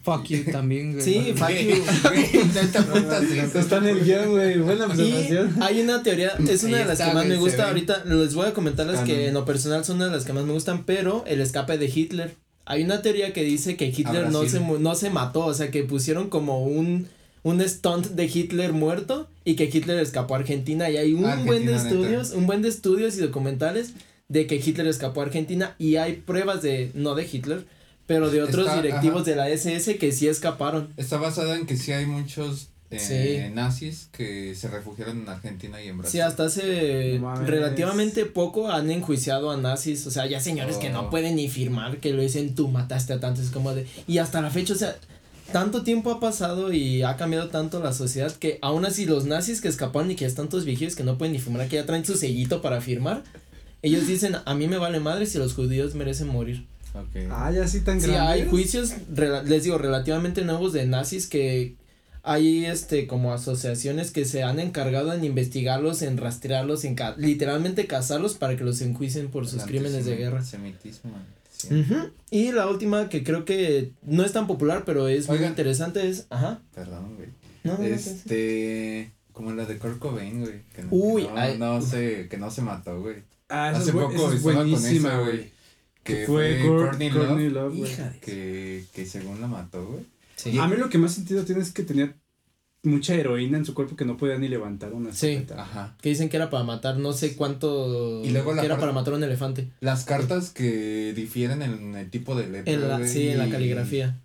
Fuck you <laughs> también, güey. Sí, fuck you. <laughs> Está en el guion, güey. Buena observación. hay una teoría, es una Ahí de las está, que más me gusta ve. ahorita, les voy a comentar las Ah, que no. en lo personal son una de las que más me gustan, pero el escape de Hitler. Hay una teoría que dice que Hitler no se, no se mató, o sea que pusieron como un, un stunt de Hitler muerto y que Hitler escapó a Argentina y hay un Argentina, buen de neta. estudios, un buen de estudios y documentales de que Hitler escapó a Argentina y hay pruebas de, no de Hitler, pero de otros Está- directivos ajá. de la SS que sí escaparon. Está basada en que sí hay muchos eh, Sí. nazis que se refugiaron en Argentina y en Brasil. Sí, hasta hace mames. relativamente poco han enjuiciado a nazis, o sea, ya señores que no Oh. pueden ni firmar que lo dicen tú mataste a tantos, es como de, y hasta la fecha, o sea, tanto tiempo ha pasado y ha cambiado tanto la sociedad que aún así los nazis que escaparon y que ya están todos viejitos que no pueden ni firmar, que ya traen su sellito para firmar, ellos dicen, a mí me vale madre si los judíos merecen morir. Ok. Ah, ya sí tan Sí, grande. hay juicios, les digo, relativamente nuevos de nazis que hay este como asociaciones que se han encargado en investigarlos, en rastrearlos, en ca- literalmente cazarlos para que los enjuicien por sus crímenes de guerra. antisemitismo, sí. Ujú. Y la última que creo que no es tan popular, pero es muy interesante es, ajá. Perdón, güey. No, no, no, Este, como la de Kurt Cobain, güey. Que no, Uy, que no, ay. no se, que no se mató, güey. Ah, Hace es, poco es buenísima, güey. Que fue fue Cour- Courtney Courtney Love, Love, güey. Hija de- que, que según la mató, güey. Sí. A mí lo que más sentido tiene es que tenía mucha heroína en su cuerpo que no podía ni levantar una Sí. Ajá. Que dicen que era para matar no sé cuánto. Y luego la que era para matar a un elefante. Las cartas que difieren en el tipo de letra, En la, güey, sí, en la caligrafía.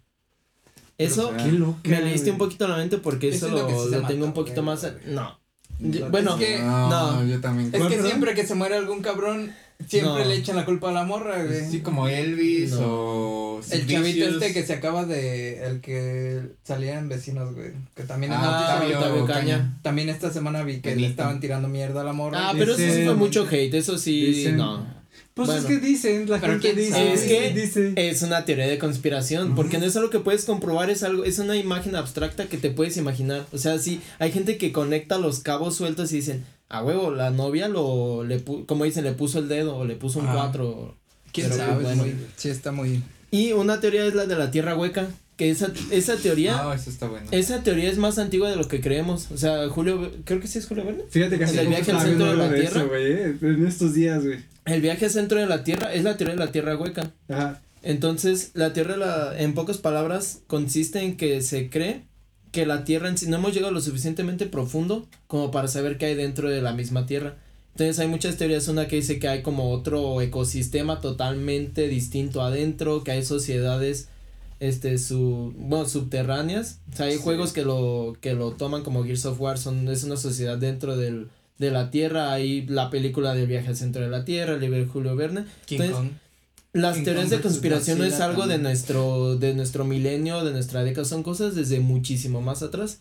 Eso o sea, Qué loca, me leíste un poquito la mente porque Eso eso, es lo que lo, sí se lo tengo mata, un poquito más. No. Yo- bueno, es que- No, no. yo también. Es ¿Cuál, que siempre que se muere algún cabrón, siempre No. le echan la culpa a la morra, güey. Sí, como Elvis No. o El chavito este que se acaba de. El que salía en vecinos, güey. Que también. Ah, Octavio Octavio Caña. Caña. También esta semana vi que le Benito. estaban tirando mierda a la morra. Ah, pero eso sí Dicen- fue mucho hate, eso sí, Dicen- no. Pues Bueno. es que dicen, la gente dice. Es que- dice. Es una teoría de conspiración, porque no es algo que puedes comprobar, es algo, es una imagen abstracta que te puedes imaginar. O sea, sí, hay gente que conecta los cabos sueltos y dicen, a huevo, la novia lo, le pu- como dicen, le puso el dedo o le puso un Ah. 4. ¿Quién pero sabe? bueno. Muy- sí, está muy. Y una teoría es la de la tierra hueca, que esa, esa teoría, No, eso está bueno. esa teoría es más antigua de lo que creemos. O sea, Julio, creo que sí es Julio Verne. Fíjate que el poco viaje al centro de la algo Tierra. eso, güey, eh, en estos días, güey. El viaje al centro de la Tierra es la teoría de la tierra hueca. Ajá. Entonces, la Tierra, la, en pocas palabras, consiste en que se cree que la Tierra en sí no hemos llegado lo suficientemente profundo como para saber qué hay dentro de la misma Tierra. Entonces, hay muchas teorías. Una que dice que hay como otro ecosistema totalmente distinto adentro, que hay sociedades, este, su, bueno, subterráneas. O sea, hay Sí. juegos que lo, que lo toman como Gears of War, son, es una sociedad dentro del, de la Tierra. Hay la película del viaje al centro de la Tierra, el libro de Julio Verne. King Entonces, Kong. Las teorías de conspiración no es algo de también. nuestro, de nuestro milenio, de nuestra década, son cosas desde muchísimo más atrás.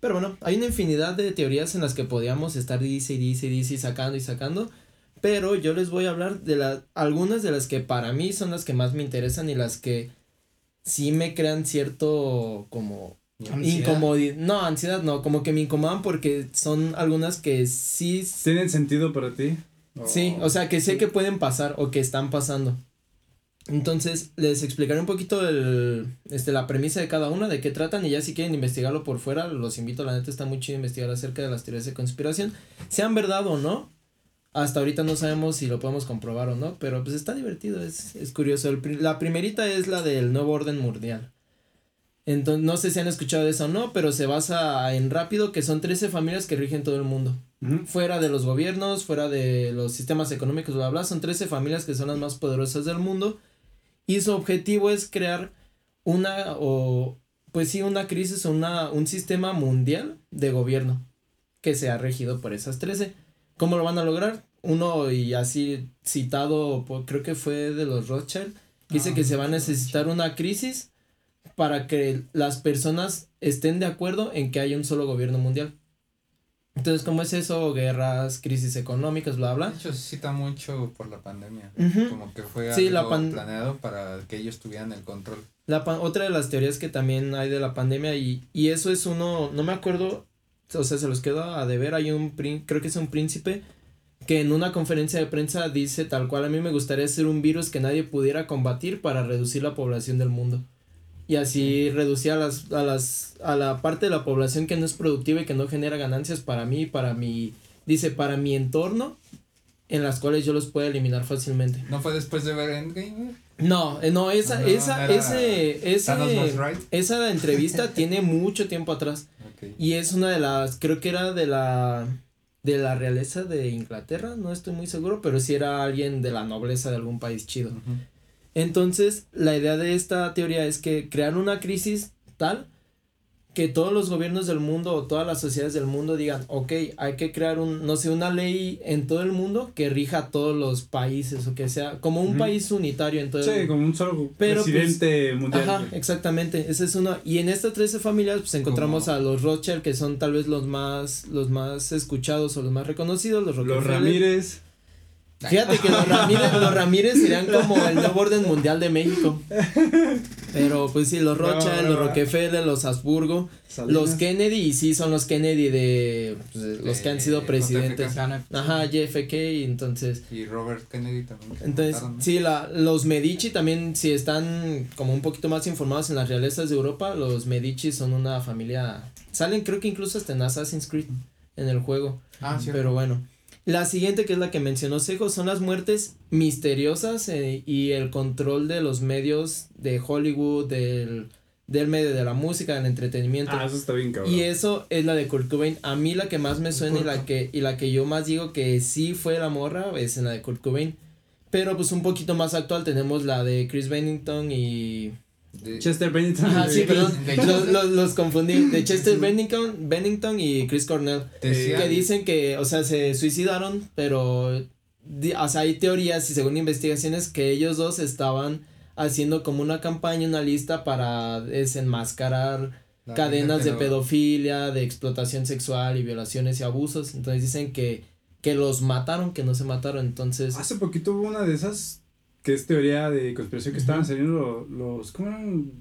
Pero bueno, hay una infinidad de teorías en las que podíamos estar dice y dice y dice y sacando y sacando. Pero yo les voy a hablar de las algunas de las que para mí son las que más me interesan y las que sí me crean cierto como Ansiedad. incomodidad. No, ansiedad no, como que me incomodan porque son algunas que sí ¿Tienen sentido para ti? Sí, o sea, que sé que pueden pasar o que están pasando. Entonces, les explicaré un poquito el, este, la premisa de cada una, de qué tratan, y ya si quieren investigarlo por fuera, los invito, la neta está muy chido investigar acerca de las teorías de conspiración, sean verdad o no, hasta ahorita no sabemos si lo podemos comprobar o no, pero pues está divertido, es, es curioso. El la primerita es la del nuevo orden mundial. Entonces, no sé si han escuchado eso o no, pero se basa en rápido, que son 13 familias que rigen todo el mundo fuera de los gobiernos, fuera de los sistemas económicos, bla, bla, son 13 familias que son las más poderosas del mundo y su objetivo es crear una o pues sí una crisis o una un sistema mundial de gobierno que sea regido por esas 13. ¿Cómo lo van a lograr? Uno y así citado, por- creo que fue de los Rothschild, dice Ah, que se va a necesitar una crisis para que las personas estén de acuerdo en que haya un solo gobierno mundial. Entonces, ¿cómo es eso? Guerras, crisis económicas, bla, bla. De hecho, se cita mucho por la pandemia. Como que fue Sí, algo la pan- planeado para que ellos tuvieran el control. La otra de las teorías que también hay de la pandemia y, y eso es uno, no me acuerdo, o sea, se los quedo a deber, hay un, creo que es un príncipe que en una conferencia de prensa dice tal cual, a mí me gustaría ser un virus que nadie pudiera combatir para reducir la población del mundo. Y así reducir a las, a las, a la parte de la población que no es productiva y que no genera ganancias para mí, para mi, dice, para mi entorno, en las cuales yo los puedo eliminar fácilmente. ¿No fue después de ver Endgame? No, eh, no, esa, No, esa, ese, ese, esa entrevista <laughs> tiene mucho tiempo atrás. Y es una de las, creo que era de la, de la realeza de Inglaterra, no estoy muy seguro, pero sí era alguien de la nobleza de algún país chido. Entonces, la idea de esta teoría es que crear una crisis tal que todos los gobiernos del mundo o todas las sociedades del mundo digan, ok, hay que crear un, no sé, una ley en todo el mundo que rija a todos los países o que sea como un país unitario en todo el Sí, como un solo Pero, pues, mundial. Ajá, exactamente, esa es una. Y en estas 13 familias, pues encontramos a los Rothschild, que son tal vez los más, los más escuchados o los más reconocidos, los Los Rockefeller. Ramírez. Fíjate que los Ramírez, los <laughs> Ramírez serían como el nuevo orden mundial de México. Pero pues sí, los No, los. Rockefeller, los Habsburgo, Salinas. los Kennedy, y sí son los Kennedy de pues, los que han sido De presidentes. Ajá, JFK, entonces. Y Robert Kennedy también. Entonces, mataron, ¿no? sí, la, los Medici también, si están como un poquito más informados en las realezas de Europa, los Medici son una familia, salen creo que incluso hasta en Assassin's Creed, en el juego, Ah, sí. pero bueno. La siguiente, que es la que mencionó Sejo, son las muertes misteriosas eh, y el control de los medios de Hollywood, del, del medio de la música, del entretenimiento. Ah, eso está bien cabrón. Y eso es la de Kurt Cobain. A mí la que más me suena y la que, y la que yo más digo que sí fue la morra es en la de Kurt Cobain. Pero pues un poquito más actual tenemos la de Chris Bennington y... De- Chester Bennington. Ajá, sí, perdón, los, los, los confundí. De Chester Bennington, Bennington y Chris Cornell. decía- Que dicen que, o sea, se suicidaron, pero... di- O sea, hay teorías y según investigaciones que ellos dos estaban haciendo como una campaña, una lista para desenmascarar la cadenas de pedo- pedofilia, de explotación sexual y violaciones y abusos. Entonces dicen que, que los mataron, que no se mataron. Entonces, Hace poquito hubo una de esas que es teoría de conspiración que estaban saliendo lo- los, ¿cómo eran?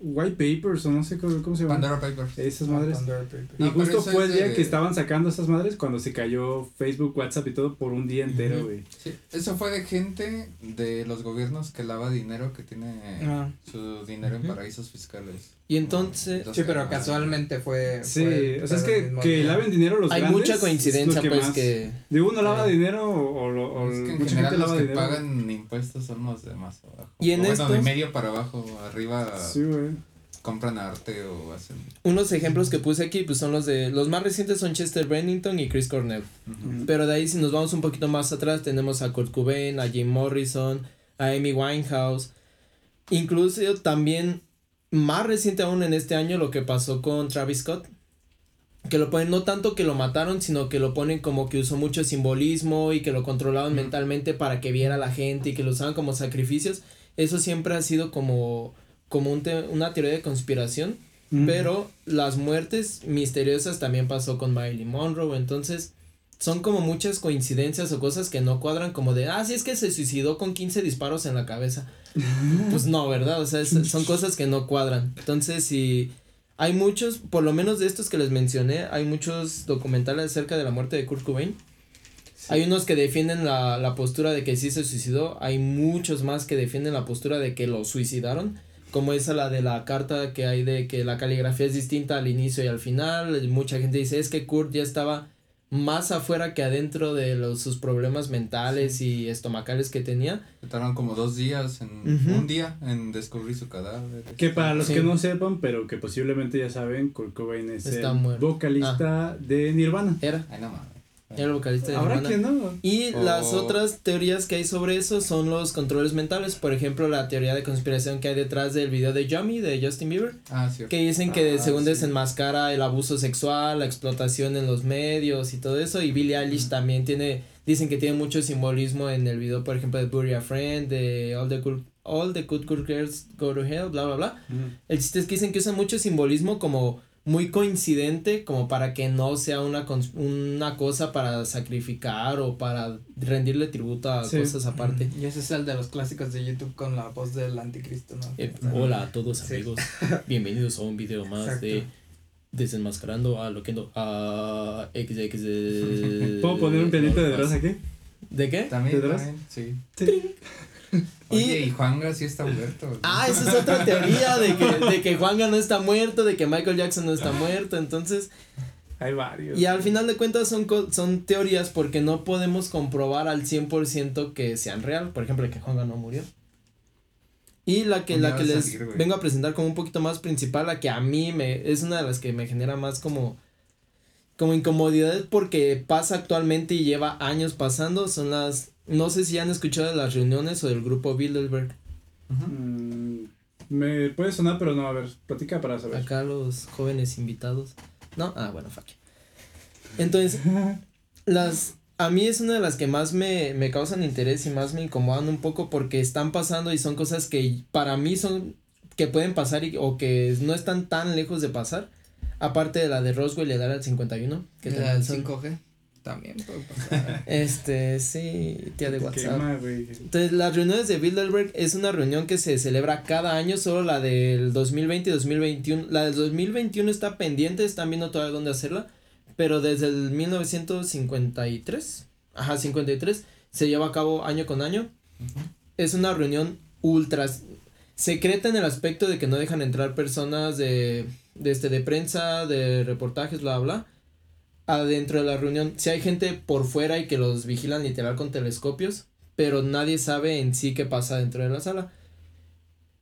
White papers o no sé cómo, cómo se llaman. Pandora Papers. Esas madres. Papers. Y No, justo fue el día de- que estaban sacando esas madres cuando se cayó Facebook, WhatsApp y todo por un día entero, güey. Sí, eso fue de gente de los gobiernos que lava dinero, que tiene Ah. su dinero en paraísos fiscales. Y entonces Sí, pero casualmente fue. Sí, fue o sea, es que, que laven dinero los hay grandes mucha es coincidencia, que pues, más- que... Digo, uno lava dinero o, o, lo- o Es que en mucha general gente los que dinero. pagan impuestos son los de más abajo. Y en O bueno, de estos- medio para abajo, arriba Sí, güey. compran arte o hacen. Unos ejemplos que puse aquí, pues son los de... Los más recientes son Chester Bennington y Chris Cornell. Pero de ahí si nos vamos un poquito más atrás tenemos a Kurt Cobain, a Jim Morrison, a Amy Winehouse. Incluso también más reciente aún en este año lo que pasó con Travis Scott. Que lo ponen no tanto que lo mataron, sino que lo ponen como que usó mucho simbolismo y que lo controlaban mentalmente para que viera a la gente y que lo usaban como sacrificios. Eso siempre ha sido como, como un te- una teoría de conspiración. Pero las muertes misteriosas también pasó con Marilyn Monroe, entonces son como muchas coincidencias o cosas que no cuadran como de, ah, sí es que se suicidó con 15 disparos en la cabeza. <laughs> pues no, ¿verdad? O sea, es- son cosas que no cuadran. Entonces, si hay muchos, por lo menos de estos que les mencioné, hay muchos documentales acerca de la muerte de Kurt Cobain. Hay unos que defienden la, la postura de que sí se suicidó, hay muchos más que defienden la postura de que lo suicidaron, como esa la de la carta que hay de que la caligrafía es distinta al inicio y al final, mucha gente dice es que Kurt ya estaba más afuera que adentro de los, sus problemas mentales y estomacales que tenía. Tardaron como dos días, en un día, en descubrir su cadáver. Que para los Sí. que no sepan, pero que posiblemente ya saben, Kurt Cobain es Está el muerto. vocalista de Nirvana. Era, Ay, no mames. Era el vocalista de Nirvana. quien no. Y las otras teorías que hay sobre eso son los controles mentales. Por ejemplo, la teoría de conspiración que hay detrás del video de Yummy de Justin Bieber. Ah, cierto. Que dicen que Ah, según sí. desenmascara el abuso sexual, la explotación en los medios y todo eso. Y Billie Eilish también tiene, dicen que tiene mucho simbolismo en el video, por ejemplo, de Bury a Friend, de All the Good, All the Good, Good Girls Go to Hell, bla, bla, bla. El chiste es que dicen que usan mucho simbolismo como muy coincidente, como para que no sea una, una cosa para sacrificar o para rendirle tributo a Sí. cosas aparte. Y ese es el de los clásicos de YouTube con la voz del anticristo, ¿no? Eh, hola a todos Sí. amigos, <laughs> bienvenidos a un video más Exacto. de desenmascarando a Loquendo a XX <laughs> ¿Puedo poner un pianito de Dross aquí? ¿De qué? También, ¿De Dross? también, sí. Sí. Oye, Y- y Juanga sí está muerto. Ah, esa es otra teoría de que, de que Juanga no está muerto, de que Michael Jackson no está muerto, entonces Hay varios. Y al final de cuentas son, son teorías porque no podemos comprobar al 100% que sean real. Por ejemplo, que Juanga no murió. Y la que, ¿Dónde la que les salir, vengo a presentar como un poquito más principal, la que a mí me, es una de las que me genera más como, como incomodidad porque pasa actualmente y lleva años pasando, son las, no sé si han escuchado de las reuniones o del grupo Bilderberg. Mm, me puede sonar, pero no, a ver, platica para saber. Acá los jóvenes invitados. ¿No? Ah, bueno, fuck. Entonces, <laughs> las a mí es una de las que más me, me causan interés y más me incomodan un poco porque están pasando y son cosas que para mí son que pueden pasar y, o que no están tan lejos de pasar. Aparte de la de Roswell y el Área 51. Que La del son- 5G también puede pasar. <laughs> Este, sí, tía de WhatsApp. quema. Entonces, las reuniones de Bilderberg es una reunión que se celebra cada año, solo la del 2020 y 2021. La del 2021 está pendiente, están viendo todavía dónde hacerla, pero desde el 1953, ajá, 53, se lleva a cabo año con año. Es una reunión ultra secreta en el aspecto de que no dejan entrar personas de, de, este, de prensa, de reportajes, bla, bla. Adentro de la reunión, si hay gente por fuera y que los vigilan literal con telescopios, pero nadie sabe en sí qué pasa dentro de la sala.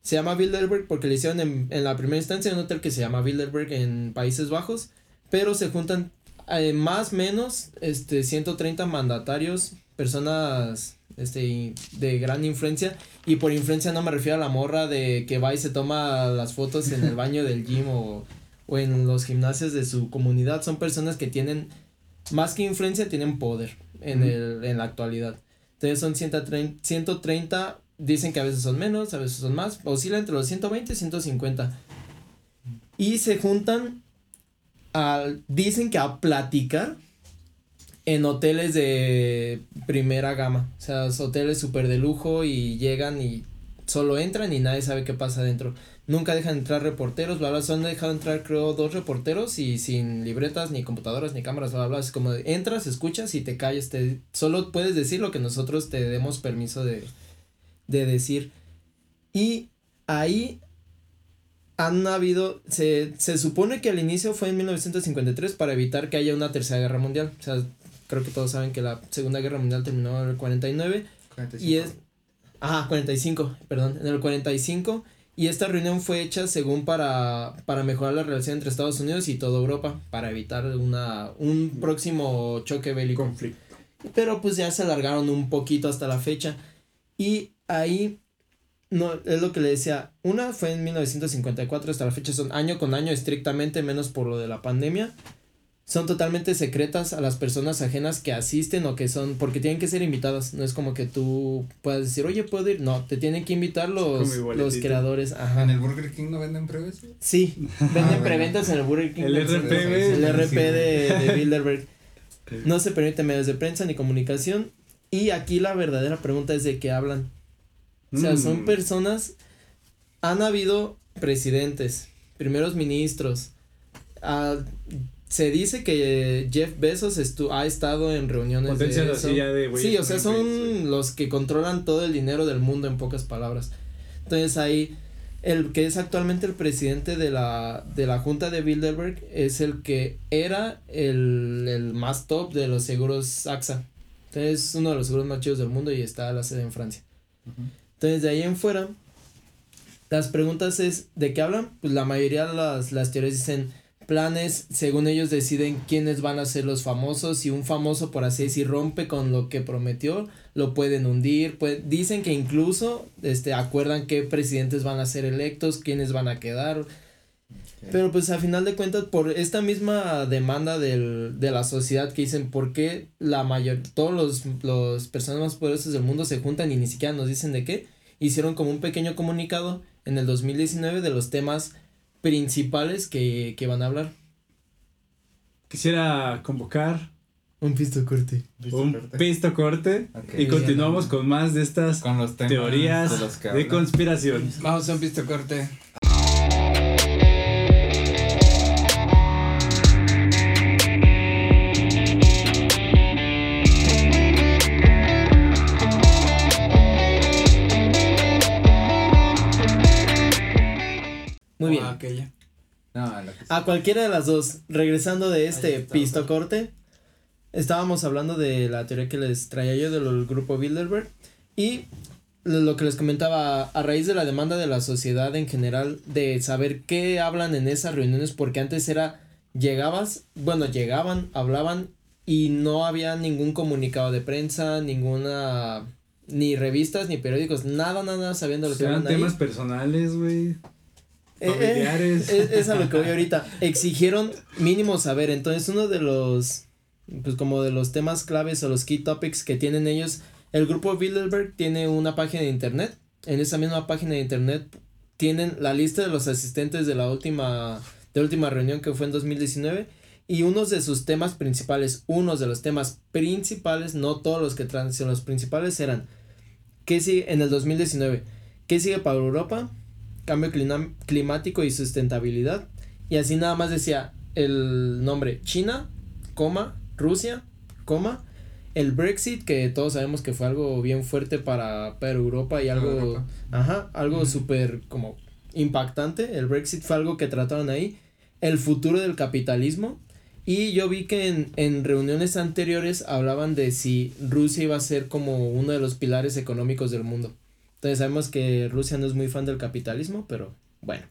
Se llama Bilderberg porque le hicieron en, en la primera instancia un hotel que se llama Bilderberg en Países Bajos, pero se juntan eh, más menos este 130 mandatarios, personas este de gran influencia y por influencia no me refiero a la morra de que va y se toma las fotos en el baño del gym o, o en los gimnasios de su comunidad, son personas que tienen más que influencia tienen poder en el en la actualidad. Entonces son 130, 130, dicen que a veces son menos, a veces son más, oscila entre los 120 y 150. Y se juntan, al, dicen que a platicar en hoteles de primera gama, o sea, es hoteles súper de lujo y llegan y solo entran y nadie sabe qué pasa adentro. Nunca dejan entrar reporteros, bla, bla, solo han dejado entrar creo dos reporteros y sin libretas, ni computadoras, ni cámaras, bla, bla, es como entras, escuchas y te calles, te, solo puedes decir lo que nosotros te demos permiso de, de decir. Y ahí han habido, se, se supone que al inicio fue en 1953 para evitar que haya una tercera guerra mundial, o sea, creo que todos saben que la segunda guerra mundial terminó en el 49 y es. Ajá, 45, perdón, en el 45. Y esta reunión fue hecha según para, para mejorar la relación entre Estados Unidos y toda Europa, para evitar una, un próximo choque bélico. Conflicto. Pero pues ya se alargaron un poquito hasta la fecha. Y ahí, no, es lo que le decía, una fue en 1954 hasta la fecha, son año con año estrictamente, menos por lo de la pandemia. Son totalmente secretas a las personas ajenas que asisten o que son, porque tienen que ser invitadas, no es como que tú puedas decir, oye, puedo ir, no, te tienen que invitar los, los creadores, ajá. ¿En el Burger King no venden preves? Sí, <laughs> venden bueno. preventas en el Burger King. El RP. El RP de, <laughs> Bilderberg. No se permiten medios de prensa ni comunicación. Y aquí la verdadera pregunta es de qué hablan. O sea, son Mm. personas. Han habido presidentes, primeros ministros. ah, se dice que Jeff Bezos estu ha estado en reuniones Potencias de eso. de Sí, o sea, son los que controlan todo el dinero del mundo en pocas palabras. Entonces ahí el que es actualmente el presidente de la de la junta de Bilderberg es el que era el, el más top de los seguros AXA. Entonces es uno de los seguros más chidos del mundo y está la sede en Francia. Entonces de ahí en fuera las preguntas es ¿de qué hablan? Pues la mayoría de las, las teorías dicen planes, según ellos deciden quiénes van a ser los famosos, si un famoso por así decir rompe con lo que prometió, lo pueden hundir, pues dicen que incluso este acuerdan qué presidentes van a ser electos, quiénes van a quedar. Pero pues a final de cuentas por esta misma demanda del, de la sociedad que dicen por qué la mayor todos los los personas más poderosas del mundo se juntan y ni siquiera nos dicen de qué, hicieron como un pequeño comunicado en el 2019 de los temas principales que, que van a hablar. Quisiera convocar Un pisto corte. un pisto corte y continuamos con más de estas Con los teorías de los de conspiración. Vamos a un pisto corte. No, lo que A cualquiera de las dos, regresando de este pisto corte, estábamos hablando de la teoría que les traía yo del grupo Bilderberg y lo que les comentaba, a raíz de la demanda de la sociedad en general, de saber qué hablan en esas reuniones, porque antes era, llegabas, bueno, llegaban, hablaban y no había ningún comunicado de prensa, ninguna, ni revistas, ni periódicos, nada, nada, sabiendo lo que Eran temas ahí. personales, güey. Eh, eh, familiares. es, es a lo que voy ahorita. Exigieron mínimo saber. Entonces, uno de los, pues como de los temas claves o los key topics que tienen ellos, el grupo Bilderberg tiene una página de internet. En esa misma página de internet tienen la lista de los asistentes de la última, de última reunión que fue en 2019. Y unos de sus temas principales, unos de los temas principales, no todos los que traen, sino los principales eran, ¿qué sigue en el 2019? ¿Qué sigue para Europa? Cambio climático y sustentabilidad. Y así nada más decía el nombre China, coma, Rusia, coma, el Brexit, que todos sabemos que fue algo bien fuerte para, para Europa y algo, Europa. ajá, algo Ujú. súper como impactante. El Brexit fue algo que trataron ahí. El futuro del capitalismo. Y yo vi que en, en reuniones anteriores hablaban de si Rusia iba a ser como uno de los pilares económicos del mundo. Entonces sabemos que Rusia no es muy fan del capitalismo, pero bueno.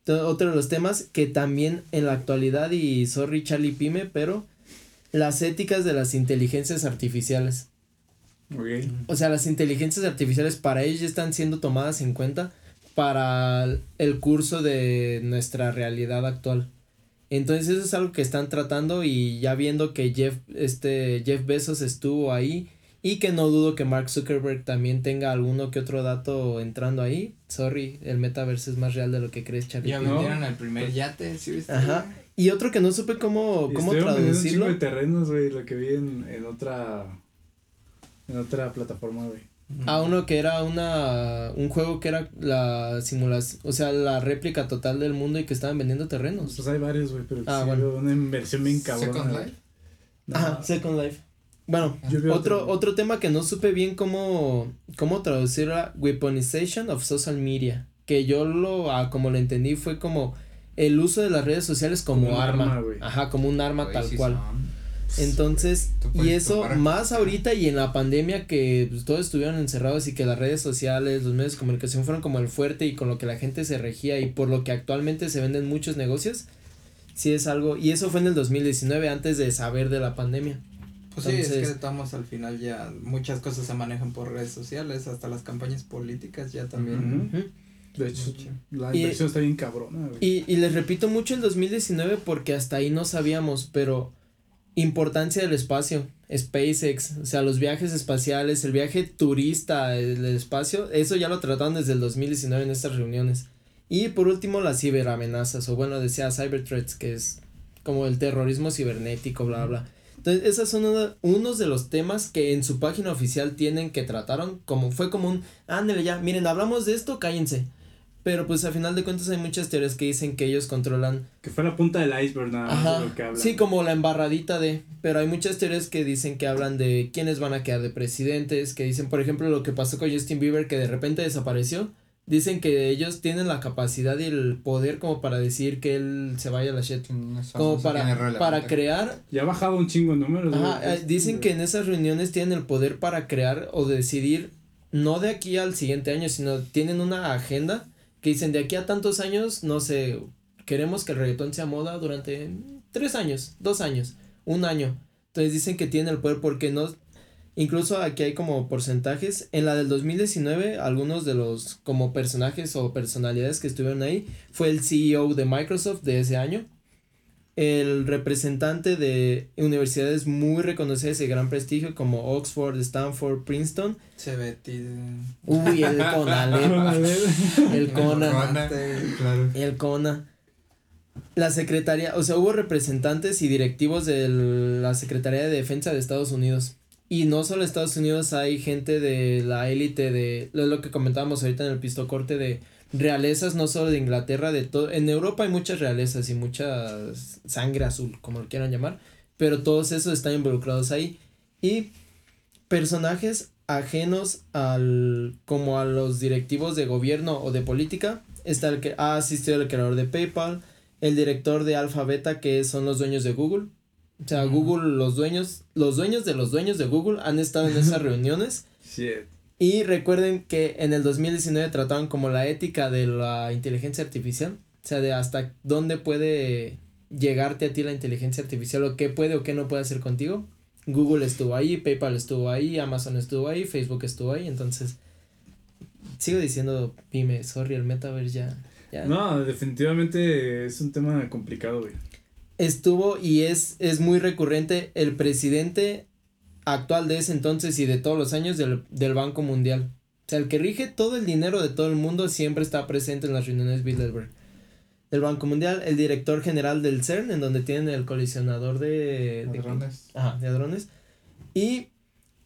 Entonces, otro de los temas que también en la actualidad, y sorry Charlie Pime, pero las éticas de las inteligencias artificiales. Ok. O sea, las inteligencias artificiales para ellos ya están siendo tomadas en cuenta para el curso de nuestra realidad actual. Entonces eso es algo que están tratando y ya viendo que Jeff, este, Jeff Bezos estuvo ahí y que no dudo que Mark Zuckerberg también tenga alguno que otro dato entrando ahí. Sorry, el metaverso es más real de lo que crees, Charlie. Ya No. vendieron el primer yate, ¿sí viste? Ajá. Y otro que no supe cómo, cómo vendiendo un traducirlo. de terrenos, güey, lo que vi en, en otra en otra plataforma, güey. A uno que era una un juego que era la simulación, o sea, la réplica total del mundo y que estaban vendiendo terrenos. Pues hay varios, güey, pero Ah, sí bueno. una inversión bien cabrona. Second. Life. No, Ajá, Second Life. Bueno, vi otro, otro tema que no supe bien cómo, cómo traducir era weaponization of social media. Que yo lo, ah, como lo entendí, fue como el uso de las redes sociales como, arma. Ajá, como un arma tal cual. son. Entonces, y eso tomar- más ahorita y en la pandemia que pues, todos estuvieron encerrados y que las redes sociales, los medios de comunicación fueron como el fuerte y con lo que la gente se regía y por lo que actualmente se venden muchos negocios, sí es algo, y eso fue en el 2019 antes de saber de la pandemia. Pues sí, es que Entonces- estamos al final ya, muchas cosas se manejan por redes sociales, hasta las campañas políticas ya también. Ujú. Ujú. De hecho, Mucho. la Y- inversión está bien cabrona, güey. Y, y les repito mucho el 2019 porque hasta ahí no sabíamos, pero importancia del espacio, SpaceX, o sea, los viajes espaciales, el viaje turista del espacio, eso ya lo trataron desde el 2019 en estas reuniones. Y por último, las ciberamenazas, o bueno, decía cyber threats, que es como el terrorismo cibernético, bla, bla. Entonces, esos son uno- unos de los temas que en su página oficial tienen que trataron, como fue como un, ándale ya, miren, hablamos de esto, cállense. Pero pues a final de cuentas hay muchas teorías que dicen que ellos controlan Que fue la punta del iceberg nada más Ajá. de lo que habla. Sí, como la embarradita de. Pero hay muchas teorías que dicen que hablan de quiénes van a quedar de presidentes. Que dicen, por ejemplo, lo que pasó con Justin Bieber, que de repente desapareció. Dicen que ellos tienen la capacidad y el poder como para decir que él se vaya a la shit. No sé, Como para, para crear. Ya ha bajado un chingo de números, Ajá, eh, dicen que en esas reuniones tienen el poder para crear o decidir, no de aquí al siguiente año, sino tienen una agenda que dicen de aquí a tantos años, no sé, queremos que el reggaetón sea moda durante tres años, dos años, un año. Entonces dicen que tienen el poder porque no, incluso aquí hay como porcentajes. En la del 2019, algunos de los como personajes o personalidades que estuvieron ahí fue el CEO de Microsoft de ese año el representante de universidades muy reconocidas y de gran prestigio como Oxford, Stanford, Princeton. Se ve ti- Uy, el <laughs> Conalep, el Cona, Cona, el Cona. La secretaria, o sea, hubo representantes y directivos de la Secretaría de Defensa de Estados Unidos. Y no solo Estados Unidos, hay gente de la élite de, lo lo que comentábamos ahorita en el pistocorte de realezas, no solo de Inglaterra, de todo. En Europa hay muchas realezas y mucha sangre azul, como lo quieran llamar, pero todos esos están involucrados ahí. Y personajes ajenos al, como a los directivos de gobierno o de política, está el que ha asistido el creador de PayPal, el director de Alphabeta, que son los dueños de Google. O sea, Google, los dueños, los dueños de los dueños de Google han estado en esas <laughs> reuniones. Y recuerden que en el 2019 trataban como la ética de la inteligencia artificial, o sea, de hasta dónde puede llegarte a ti la inteligencia artificial o qué puede o qué no puede hacer contigo. Google estuvo ahí, PayPal estuvo ahí, Amazon estuvo ahí, Facebook estuvo ahí, entonces sigo diciendo pyme, sorry, el metaverse ya, ya No, definitivamente es un tema complicado, güey. Estuvo y es, es muy recurrente el presidente actual de ese entonces y de todos los años del, del Banco Mundial. O sea, el que rige todo el dinero de todo el mundo siempre está presente en las reuniones Bilderberg. Del Banco Mundial, el director general del CERN, en donde tienen el colisionador de, de, Ladrones. ajá, de hadrones. Y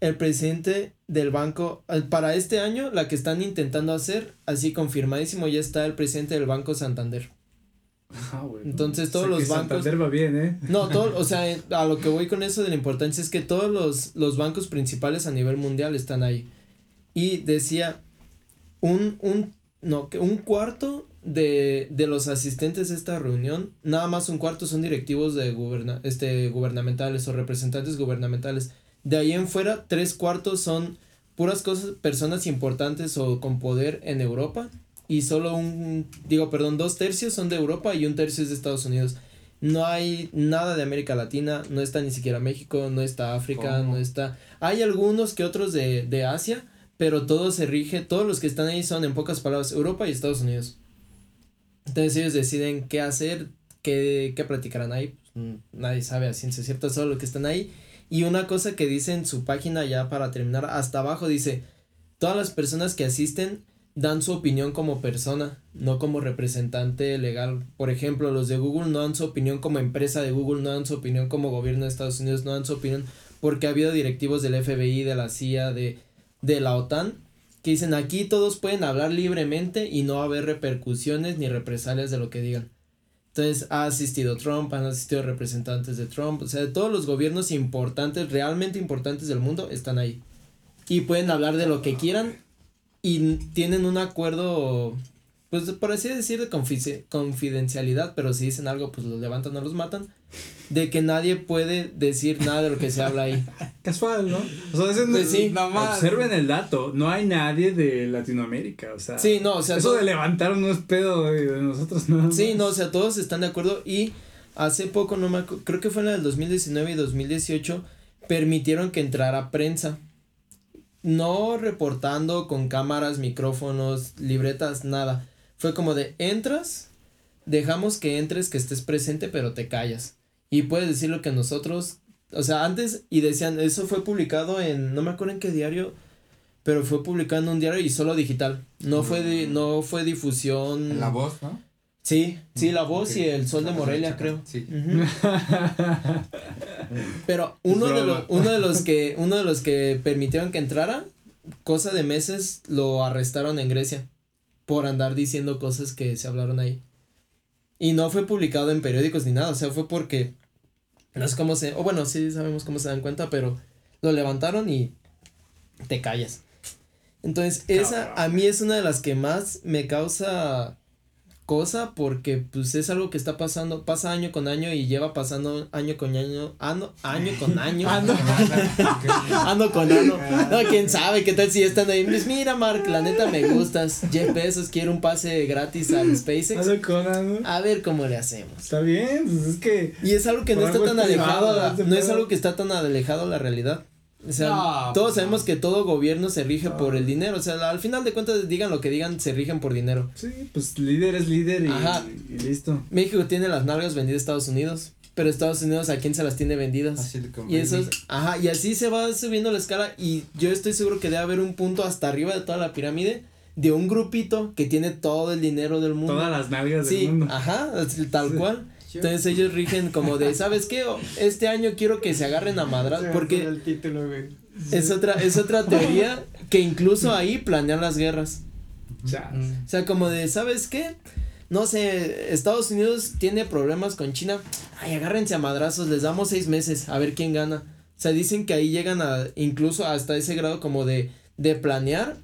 el presidente del banco, eh, para este año, la que están intentando hacer, así confirmadísimo, ya está el presidente del Banco Santander. Ah, güey. Entonces, todos Sé que los bancos- Santander va bien, ¿eh? No, todo, <laughs> o sea, a lo que voy con eso de la importancia es que todos los, los bancos principales a nivel mundial están ahí. Y decía, un, un, no, que un cuarto de, de los asistentes a esta reunión, nada más un cuarto son directivos de guberna, este, gubernamentales o representantes gubernamentales. De ahí en fuera, tres cuartos son puras cosas, personas importantes o con poder en Europa. Y solo un, digo, perdón, dos tercios son de Europa y un tercio es de Estados Unidos. No hay nada de América Latina, no está ni siquiera México, no está África, ¿Cómo? no está... Hay algunos que otros de, de Asia, pero todo se rige, todos los que están ahí son en pocas palabras Europa y Estados Unidos. Entonces ellos deciden qué hacer, qué, qué platicarán ahí, pues, nadie sabe a ciencia cierta, solo los que están ahí. Y una cosa que dice en su página ya para terminar, hasta abajo dice, todas las personas que asisten dan su opinión como persona, no como representante legal. Por ejemplo, los de Google no dan su opinión como empresa de Google, no dan su opinión como gobierno de Estados Unidos, no dan su opinión porque ha habido directivos del FBI, de la CIA, de, de la OTAN, que dicen aquí todos pueden hablar libremente y no va a haber repercusiones ni represalias de lo que digan. Entonces ha asistido Trump, han asistido representantes de Trump, o sea, de todos los gobiernos importantes, realmente importantes del mundo, están ahí. Y pueden hablar de lo que quieran y tienen un acuerdo, pues por así decir, de confi- confidencialidad, pero si dicen algo, pues los levantan o los matan, de que nadie puede decir nada de lo que se habla ahí. <laughs> Casual, ¿no? O sea, no- Pues sí. Observen el dato, no hay nadie de Latinoamérica, o sea. Sí, no, o sea, Eso de levantar no es pedo de nosotros nada Sí, no, o sea, todos están de acuerdo y hace poco, no me creo que fue en la del 2019 y 2018, permitieron que entrara prensa. No reportando con cámaras, micrófonos, libretas, nada. Fue como de, entras, dejamos que entres, que estés presente, pero te callas. Y puedes decir lo que nosotros, o sea, antes, y decían, eso fue publicado en, no me acuerdo en qué diario, pero fue publicado en un diario y solo digital. No fue, di- no fue difusión. La voz, ¿no? Sí, sí, la voz y el sol de Morelia, creo. sí. Pero <laughs> uno de, uno de los que, uno de los que permitieron que entrara, cosa de meses, lo arrestaron en Grecia por andar diciendo cosas que se hablaron ahí. Y no fue publicado en periódicos ni nada, o sea, fue porque no sé cómo se, o bueno, sí sabemos cómo se dan cuenta, pero lo levantaron y te callas. Entonces, esa a mí es una de las que más me causa cosa porque pues es algo que está pasando, pasa año con año y lleva pasando año con año, ano, año con año, <laughs> <laughs> Ano. Con ano. No, quién sabe, qué tal si están ahí. Pues mira, Mark, la neta me gustas. Jeff Bezos quiere un pase gratis al SpaceX. Hazlo con ano. A ver cómo le hacemos. Está bien, pues es que. Y es algo que no está tan alejado, este no es algo que está tan alejado de la realidad. O sea, No, todos pues sabemos que todo gobierno se rige por el dinero. O sea, al final de cuentas, digan lo que digan, se rigen por dinero. Sí, pues líder es líder y, Ajá. y listo. México tiene las nalgas vendidas a Estados Unidos. Pero Estados Unidos, ¿a quién se las tiene vendidas? Así. Y eso es, ajá, y así se va subiendo la escala y yo estoy seguro que debe haber un punto hasta arriba de toda la pirámide de un grupito que tiene todo el dinero del mundo. Todas las nalgas sí, del mundo. ajá, tal Sí. cual. Entonces ellos rigen como de, ¿sabes qué? Este año quiero que se agarren a madras porque el título, güey. es otra es otra teoría <laughs> que incluso ahí planean las guerras. Mm. O sea, como de, ¿sabes qué? No sé, Estados Unidos tiene problemas con China. Ay, agárrense a madrazos, les damos seis meses, a ver quién gana. O sea, dicen que ahí llegan a, incluso hasta ese grado como de, de planear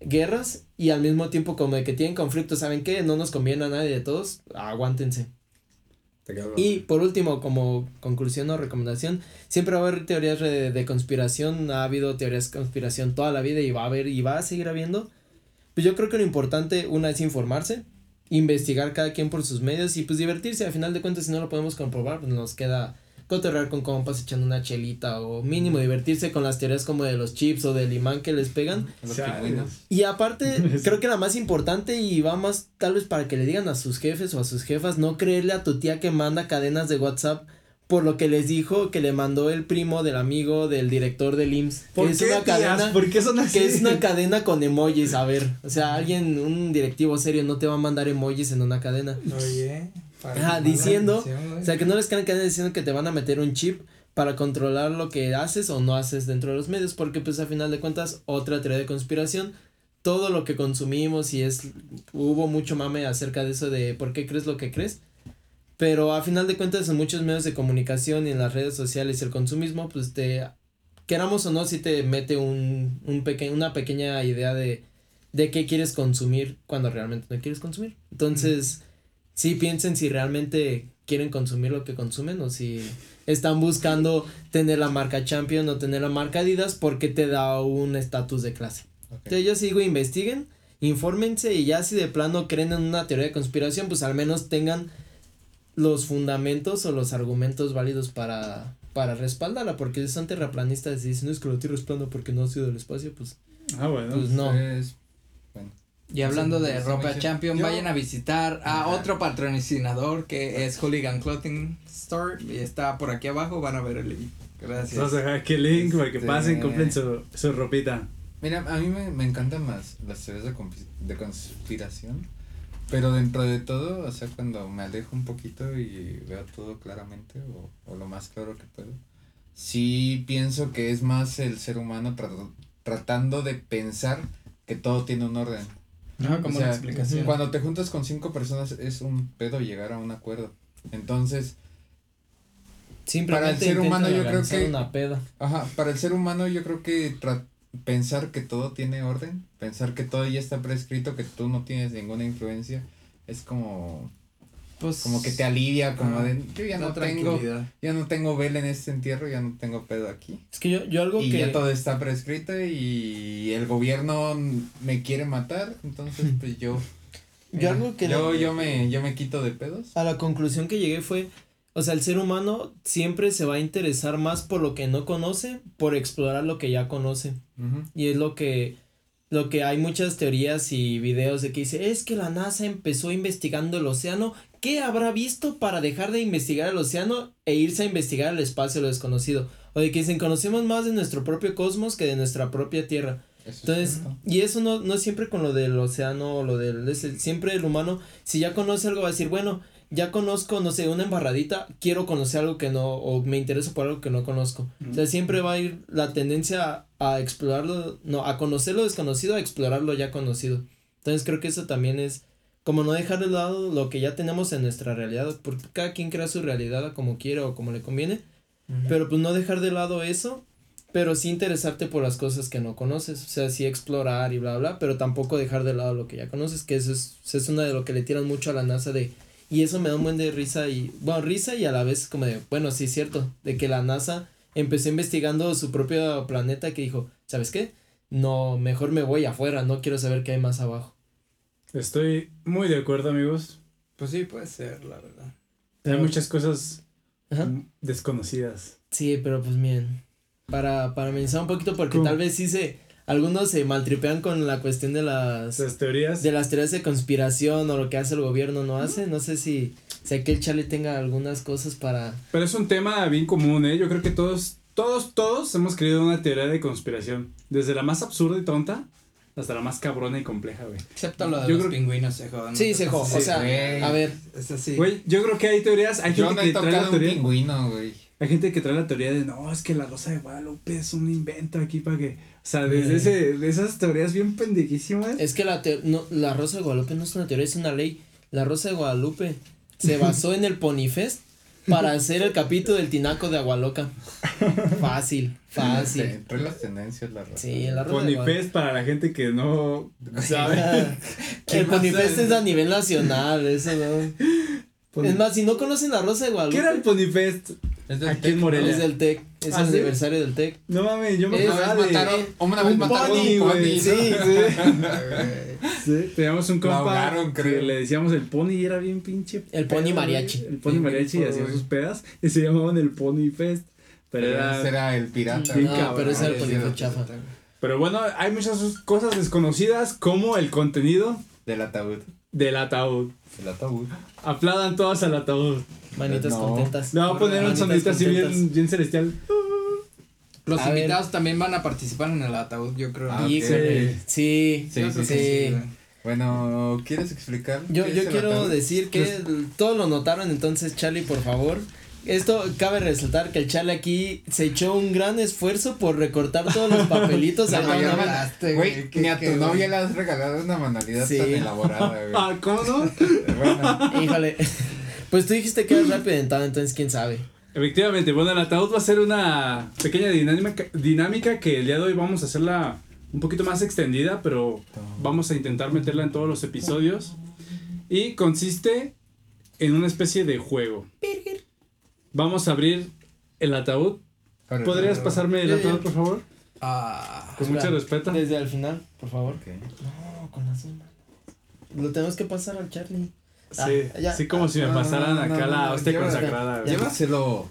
guerras y al mismo tiempo como de que tienen conflictos, ¿saben qué? No nos conviene a nadie de todos, aguántense. Y por último, como conclusión o recomendación, siempre va a haber teorías de, de conspiración, ha habido teorías de conspiración toda la vida y va a haber y va a seguir habiendo. Pues yo creo que lo importante, una es informarse, investigar cada quien por sus medios y pues divertirse. Al final de cuentas, si no lo podemos comprobar, pues nos queda cotorrear con compas echando una chelita o mínimo divertirse con las teorías como de los chips o del imán que les pegan. Y aparte, <laughs> creo que la más importante y va más tal vez para que le digan a sus jefes o a sus jefas, no creerle a tu tía que manda cadenas de WhatsApp por lo que les dijo que le mandó el primo del amigo del director del IMSS. ¿Por que es qué, una tías? cadena ¿Por qué son así? que es una cadena con emojis, a ver, o sea, alguien, un directivo serio no te va a mandar emojis en una cadena. Oye. Ajá, diciendo. O sea, que no les crean cadenas diciendo que te van a meter un chip para controlar lo que haces o no haces dentro de los medios, porque pues a final de cuentas, otra teoría de conspiración, todo lo que consumimos y es, hubo mucho mame acerca de eso de por qué crees lo que crees, pero a final de cuentas en muchos medios de comunicación y en las redes sociales el consumismo, pues te, queramos o no, si te mete un, un peque una pequeña idea de, de qué quieres consumir cuando realmente no quieres consumir. Entonces, sí piensen si realmente quieren consumir lo que consumen o si están buscando tener la marca Champion o tener la marca Adidas porque te da un estatus de clase. Entonces yo sigo, investiguen, infórmense y ya si de plano creen en una teoría de conspiración, pues al menos tengan los fundamentos o los argumentos válidos para, para respaldarla, porque si son terraplanistas y dicen, no es que la Tierra es plana porque no ha sido del espacio, pues, Ah, bueno. pues no. Es- bueno. Y hablando Sí, de sí, ropa sí. champion, Yo- vayan a visitar a Ajá. otro patrocinador que es Hooligan Clothing Store y está por aquí abajo, van a ver el link. Gracias. Vamos a dejar aquí el link para que Este- pasen, compren su, su ropita. Mira, a mí me, me encantan las, las teorías de, conspiración, pero dentro de todo, o sea, cuando me alejo un poquito y veo todo claramente o, o lo más claro que puedo, sí pienso que es más el ser humano tra- tratando de pensar que todo tiene un orden. No, como O sea, una explicación. Cuando te juntas con cinco personas es un pedo llegar a un acuerdo. Entonces, Simplemente Para el ser humano yo creo que- una peda. Ajá, para el ser humano yo creo que tra- pensar que todo tiene orden, pensar que todo ya está prescrito, que tú no tienes ninguna influencia, es como, pues, como que te alivia, como ah, de, yo ya no tengo, ya no tengo vela en este entierro, ya no tengo pedo aquí. Es que yo, yo algo Y que... ya todo está prescrito y el gobierno me quiere matar, entonces pues yo, Yo algo que... yo, yo me, yo me quito de pedos. A la conclusión que llegué fue, o sea, el ser humano siempre se va a interesar más por lo que no conoce, por explorar lo que ya conoce. Y es lo que, lo que hay muchas teorías y videos de que dice, es que la NASA empezó investigando el océano, ¿qué habrá visto para dejar de investigar el océano e irse a investigar el espacio, lo desconocido? O de que dicen, conocemos más de nuestro propio cosmos que de nuestra propia Tierra. Eso Entonces, y eso no, no es siempre con lo del océano o lo del, ese, siempre el humano, si ya conoce algo va a decir, bueno, ya conozco, no sé, una embarradita, quiero conocer algo que no, o me intereso por algo que no conozco. O sea, siempre va a ir la tendencia a, a explorarlo, no, a conocer lo desconocido, a explorar lo ya conocido. Entonces creo que eso también es como no dejar de lado lo que ya tenemos en nuestra realidad, porque cada quien crea su realidad como quiere o como le conviene, pero pues no dejar de lado eso, pero sí interesarte por las cosas que no conoces, o sea, sí explorar y bla, bla, pero tampoco dejar de lado lo que ya conoces, que eso es, eso es una de lo que le tiran mucho a la NASA de, y eso me da un buen de risa y, bueno, risa y a la vez como de, bueno, sí es cierto, de que la NASA empezó investigando su propio planeta que dijo, ¿sabes qué? No, mejor me voy afuera, no quiero saber qué hay más abajo. Estoy muy de acuerdo, amigos. Pues sí, puede ser, la verdad. Hay muchas cosas Ajá. desconocidas. Sí, pero pues miren, para, para amenizar un poquito, porque ¿Cómo? tal vez sí se, algunos se maltripean con la cuestión de las, teorías. de las teorías de conspiración o lo que hace el gobierno no hace, no sé si, si aquí el Charlie tenga algunas cosas para, Pero es un tema bien común, ¿eh? Yo creo que todos, todos, todos hemos creído una teoría de conspiración. Desde la más absurda y tonta hasta la más cabrona y compleja, güey. Excepto lo de Yo los creo- pingüinos se jodan. sí, se jo- o Sí, sea, güey. a ver, Es así. Güey, yo creo que hay teorías, hay Yo gente no he que trae la un teoría. pingüino, güey. Hay gente que trae la teoría de no, es que la rosa de Guadalupe es un invento aquí para que. O sea, desde ese, de esas teorías bien pendejísimas. es que la, teo- no, la Rosa de Guadalupe no es una teoría, es una ley. La Rosa de Guadalupe se basó en el Ponifest para hacer el capítulo del tinaco de Agualoca. Fácil, fácil. Entre las tendencias, la raza. Sí, la Rosa. Ponifest para la gente que no sabe. <laughs> Ah, ¿Qué el Ponifest es? a nivel nacional, eso no. Es más, si no conocen la Rosa de ¿Qué Guadalupe, era el Ponifest? Es del Aquí Tec, en. Morelia. es del TEC, es ¿Ah, el sí? aniversario del TEC. No mames, yo me Es- Una vez acordaba de... mataron, una vez un mataron pony, un pony, güey. ¿no? Sí, <laughs> Sí, teníamos un compa ahogaron, que creo. le decíamos el pony y era bien pinche. El pony pedo, mariachi. güey. El pony Sí, mariachi y hacía sus pedas y se llamaban el Pony Fest. Pero Pero era... ese era el pirata. No, cabrón, pero ese era el sí, Ponifest sí, chafa. Pero bueno, hay muchas cosas desconocidas como el contenido Del ataúd. del ataúd. El ataúd. Aplaudan todas al ataúd. Manitas No. contentas. Le voy a poner un sonidito así bien, bien celestial. Los A ver. invitados también van a participar en el ataúd, yo creo. Ah, Híjole, ok. sí, Sí, sí, sí. Bueno, ¿quieres explicar? Yo, yo quiero ataúd? decir que el- todos lo notaron, entonces Charlie, por favor. Esto cabe resaltar que el Charlie aquí se echó un gran esfuerzo por recortar todos los <laughs> papelitos. Una vez. Hablaste, Güey, ni a tu novia le has regalado una manualidad Sí. tan elaborada, güey. <laughs> Ah, ¿cómo no? Bueno, Híjole. <laughs> Pues tú dijiste que eras rápido dentado, entonces quién sabe. Efectivamente, bueno, el ataúd va a ser una pequeña dinámica, dinámica que el día de hoy vamos a hacerla un poquito más extendida, pero vamos a intentar meterla en todos los episodios. Y consiste en una especie de juego. Vamos a abrir el ataúd. ¿Podrías pasarme el Ya, ataúd, por favor? Ah, Con mucho respeto. Desde al final, por favor. No, con las manos. Lo tenemos que pasar al Charlie. Ah, Sí, ya. sí, como si me No, pasaran no, no, acá no, la no, hostia lleva- consagrada. güey. Llévaselo.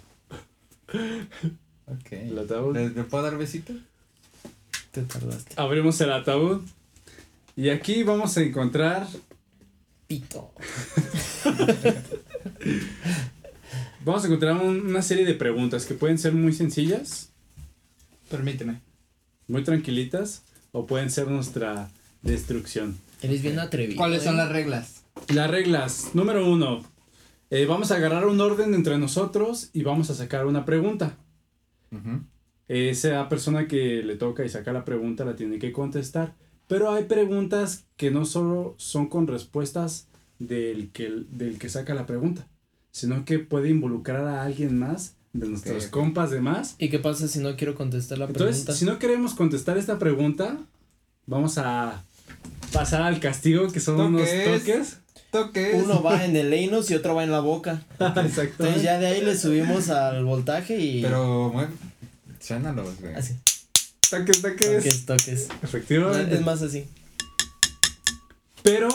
Ok. El ataúd. ¿Le, le puedo dar besito? Te tardaste. Abrimos el ataúd. Y aquí vamos a encontrar Pito. <laughs> Vamos a encontrar un- una serie de preguntas que pueden ser muy sencillas, permíteme. muy tranquilitas, o pueden ser nuestra destrucción. Eres bien atrevido. ¿Cuáles son ¿eh? las reglas? Las reglas. Número uno. eh, vamos a agarrar un orden entre nosotros y vamos a sacar una pregunta. Ujú. Esa persona que le toca y saca la pregunta la tiene que contestar. Pero hay preguntas que no solo son con respuestas del que, del que saca la pregunta, sino que puede involucrar a alguien más de nuestros compas de más ¿Y qué pasa si no quiero contestar la Entonces, pregunta? si no queremos contestar esta pregunta, vamos a pasar al castigo, que son unos Toques. Toques. Uno va en el anus y otro va en la boca. <laughs> Exacto. Entonces ya de ahí le subimos al voltaje y. Pero, bueno, suénalos, güey. Así. Toques, toques. Toques, toques. Efectivamente. Es más así. Pero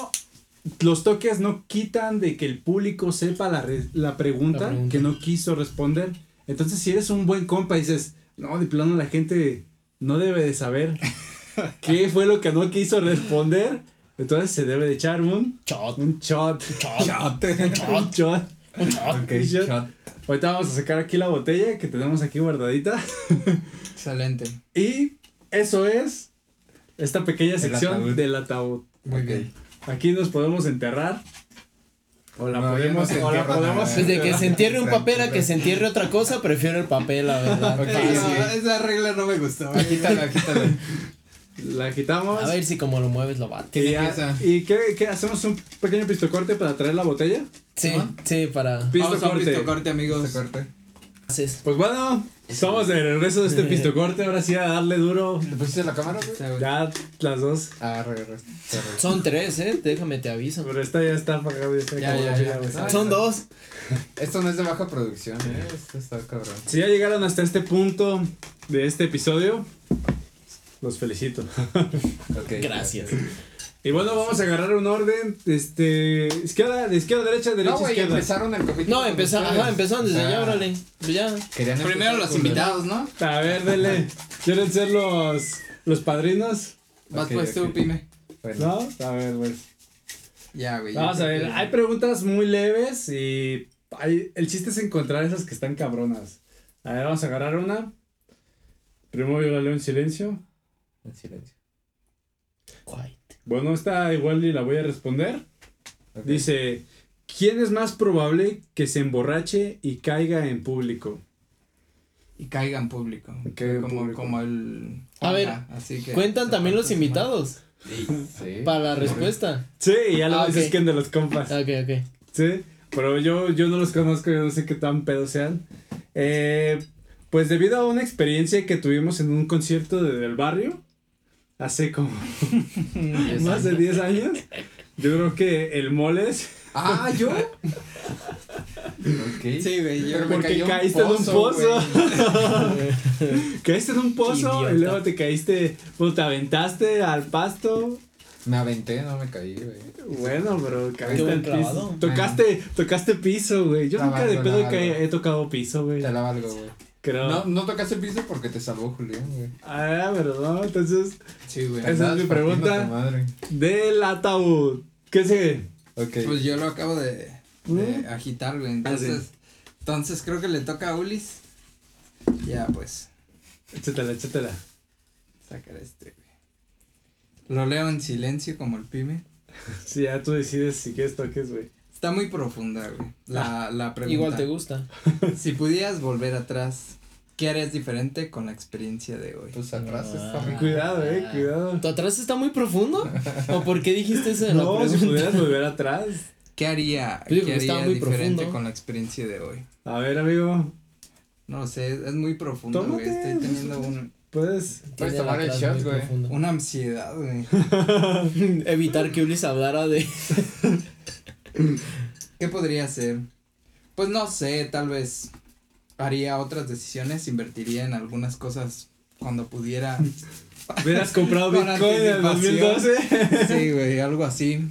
los toques no quitan de que el público sepa la, re- la, pregunta La pregunta. que no quiso responder. Entonces, si eres un buen compa y dices, no, de plano la gente no debe de saber <laughs> qué fue lo que no quiso responder, entonces se debe de echar un, Shot. un shot. Shot. <laughs> Un shot. Un shot. Ok, Shot. shot. Ahorita vamos a sacar aquí la botella que tenemos aquí guardadita. Excelente. <laughs> Y eso es esta pequeña sección ataúd. del ataúd. Muy Ok. bien. Aquí nos podemos enterrar. O la No, podemos, no o la podemos nada. Desde que se entierre un papel a que se entierre otra cosa, prefiero el papel, la verdad. Ok, Fácil. ok. esa regla no me gustó. Quítala, quítala. <laughs> la quitamos. A ver si como lo mueves lo bate. y. ¿y qué, qué? hacemos un pequeño pistocorte para traer la botella. Sí, ¿No? sí, para. Pisto Vamos a un corte. pisto corte, amigos. Pues bueno, estamos de regreso de este <laughs> pistocorte. Ahora sí a darle duro. ¿Le pusiste la cámara, güey? Ya las dos. Ah, re, re, re. Son tres, eh. Déjame te aviso. Pero esta ya está apagada. Ya, Ya, ya, ya. Ah, Son dos. Esto no es de baja producción, eh. Esto está cabrón. Si ya llegaron hasta este punto de este episodio, los felicito. <laughs> Gracias. Y bueno, vamos a agarrar un orden, este, izquierda, de izquierda derecha, derecha No, güey, izquierda. empezaron el capítulo. No, empezaron, ajá, empezaron desde ya, órale. Pues ya. querían Primero los invitados, ¿no? A ver, dele. ¿Quieren ser los, los padrinos? Vas Ok, pues tú, ok. Pime. Bueno, ¿No? A ver, pues. Ya, güey. Vamos a ver, hay preguntas muy leves y hay, el chiste es encontrar esas que están cabronas. A ver, vamos a agarrar una. Primero yo la leo en silencio. En silencio. Quiet. Bueno, esta igual y la voy a responder. Dice, ¿quién es más probable que se emborrache y caiga en público? Y caiga en público. caiga en como, público. como el. A ver, Ajá, así que Cuentan también los invitados Sí. para la respuesta. Sí, ya lo Ah, dices ok. que de los compas. Ok, ok. Sí, pero yo, yo no los conozco, yo no sé qué tan pedos sean. Eh, pues debido a una experiencia que tuvimos en un concierto de- del barrio, hace como más de 10 años, yo creo que el Moles Ah, ¿yo? ok. Sí, güey, yo me Porque cayó caíste en un pozo. güey. <laughs> caíste en un pozo y luego te caíste, pues te aventaste al pasto. Me aventé, no me caí, güey. Bueno, pero caíste al piso. Tocaste, tocaste piso, güey. Yo La nunca de pedo he tocado piso, güey. Te la valgo, güey. Creo. No, no tocaste el piso porque te salvó Julián, güey. Ah, pero no, entonces, Sí, güey. Esa es mi pregunta. del ataúd. ¿Qué sigue? Ok. Pues yo lo acabo de, de ¿Mm? agitar, güey. Ah, Entonces, sí. entonces creo que le toca a Ulis. Ya, pues, Échatela, échatela. sacar este, güey. Lo leo en silencio como el pyme. Si <laughs> ya tú decides si quieres toques, güey. Está muy profunda, güey. La, la pregunta. Igual te gusta. <laughs> Si pudieras volver atrás, ¿qué harías diferente con la experiencia de hoy? Pues atrás Ah. está muy Cuidado, eh, cuidado. ¿Tu atrás está muy profundo? ¿O por qué dijiste eso de la <laughs> No, si pudieras volver atrás. ¿Qué haría, Yo digo qué haría muy diferente profundo. con la experiencia de hoy? A ver, amigo, No lo sé, es muy profundo, güey. Tómate, Estoy teniendo un, puedes. Puedes tomar el shot, güey. una ansiedad, güey. <laughs> Evitar que Ulis hablara de. <clears throat> ¿Qué podría hacer? Pues no sé, tal vez haría otras decisiones, invertiría en algunas cosas cuando pudiera. <laughs> Hubieras comprado Bitcoin en el anticipación. 2012. <laughs> Sí, güey, algo así.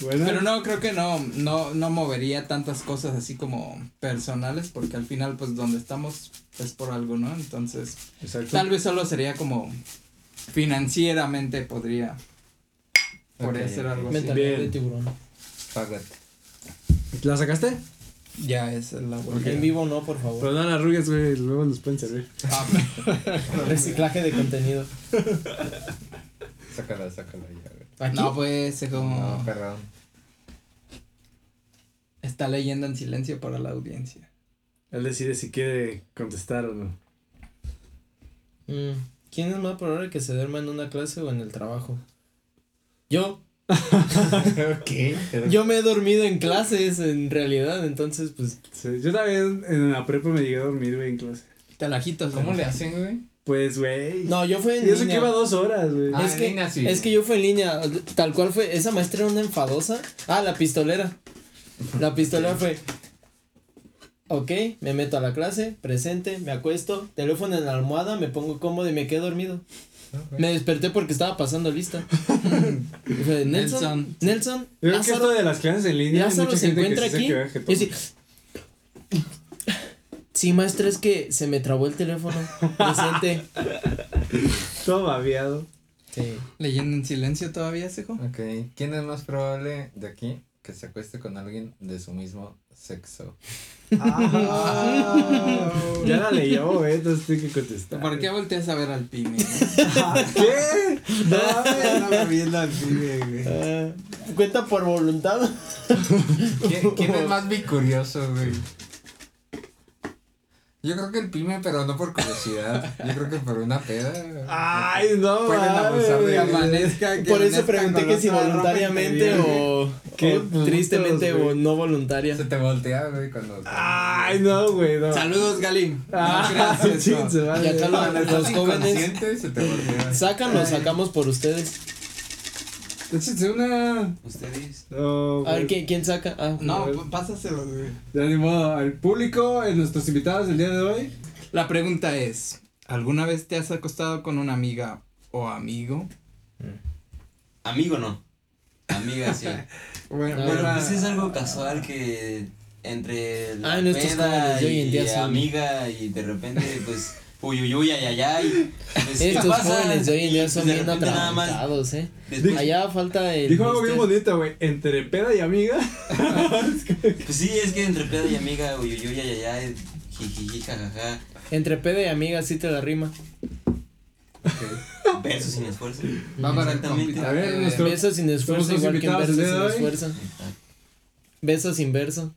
Bueno, Pero no, creo que no, no, no movería tantas cosas así como personales, porque al final, pues, donde estamos es por algo, ¿no? Entonces, exacto. tal vez solo sería como financieramente podría, podría Ok, hacer algo así. Mentalidad de Bien. tiburón. Págate. ¿La sacaste? Ya, esa es la buena. En vivo no, por favor. Pero no las arrugues, güey, luego nos pueden servir. Ah, <laughs> Reciclaje de contenido. Sácala, sácala ya, güey. ¿Aquí? no, pues, es como No, perdón. está leyendo en silencio para la audiencia. Él decide si quiere contestar o no. Mm, ¿Quién es más probable que se duerma en una clase o en el trabajo? Yo. <laughs> ¿Qué? Yo me he dormido en clases, en realidad, entonces, pues. Sí, yo también en la prepa me llegué a dormir, güey, en clase. Te la quitas, ¿Cómo le hacen, güey? Pues, güey. No, yo fui en Y eso que línea. iba dos horas, güey. Ah, es, en que, línea sí. es que yo fui en línea, tal cual fue, esa maestra era una enfadosa. Ah, la pistolera. La pistolera fue, ok, me meto a la clase, presente, me acuesto, teléfono en la almohada, me pongo cómodo y me quedé dormido. Me desperté porque estaba pasando lista. Nelson, Nelson. Yo creo que Lázaro, esto de las clases en línea, hay Lázaro mucha se gente que encuentra sí se aquí. así, sí, maestra, es que se me trabó el teléfono. Presente. Todo babeado. Sí. Leyendo en silencio todavía, Sejo. Ok, ¿quién es más probable de aquí que se acueste con alguien de su mismo sexo? Ah, <laughs> ya la leyó, güey, entonces tiene que contestar. ¿Por qué volteas a ver al pyme? <laughs> ¿Qué? <laughs> No, no me viendo al pyme, güey. Ah, Cuenta por voluntad. ¿Quién, quién es más bicurioso, güey? Yo creo que el pyme, pero no por curiosidad. Yo creo que por una peda. Ay, no, Pueden abusar de amanezca, que Por eso pregunté que si voluntariamente o, Qué o tristemente o no voluntaria. Se te voltea, güey, cuando. Ay, no, güey, no. Saludos, Galim. Ah, vale. <laughs> Y acá los estás jóvenes se te voltea. sacan, lo sacamos por ustedes. Échense una. Ustedes. No, A ver quién, quién saca. Ah, No, p- pásaselo, güey. Ya ni modo, al público, en nuestros invitados del día de hoy. La pregunta es, ¿alguna vez te has acostado con una amiga o amigo? Amigo no. Amiga sí. <laughs> Bueno, No, Pero buena- pues es algo casual que entre la Ah, en estos peda y día son- amiga y de repente pues uy uy uy ay ay ay. Pues, ¿qué Estos jóvenes de hoy en día son bien atragantados, eh. después- Allá falta el. Dijo algo bien bonito, güey. Entre peda y amiga. <laughs> Pues sí, es que entre peda y amiga uy uy uy ay ay ay jijiji jajaja Entre peda y amiga sí te la rima. verso sin esfuerzo. Va para Exactamente. A ver, Eh, nuestro- Besos sin esfuerzo, igual que verso sin esfuerzo. Beso sin verso.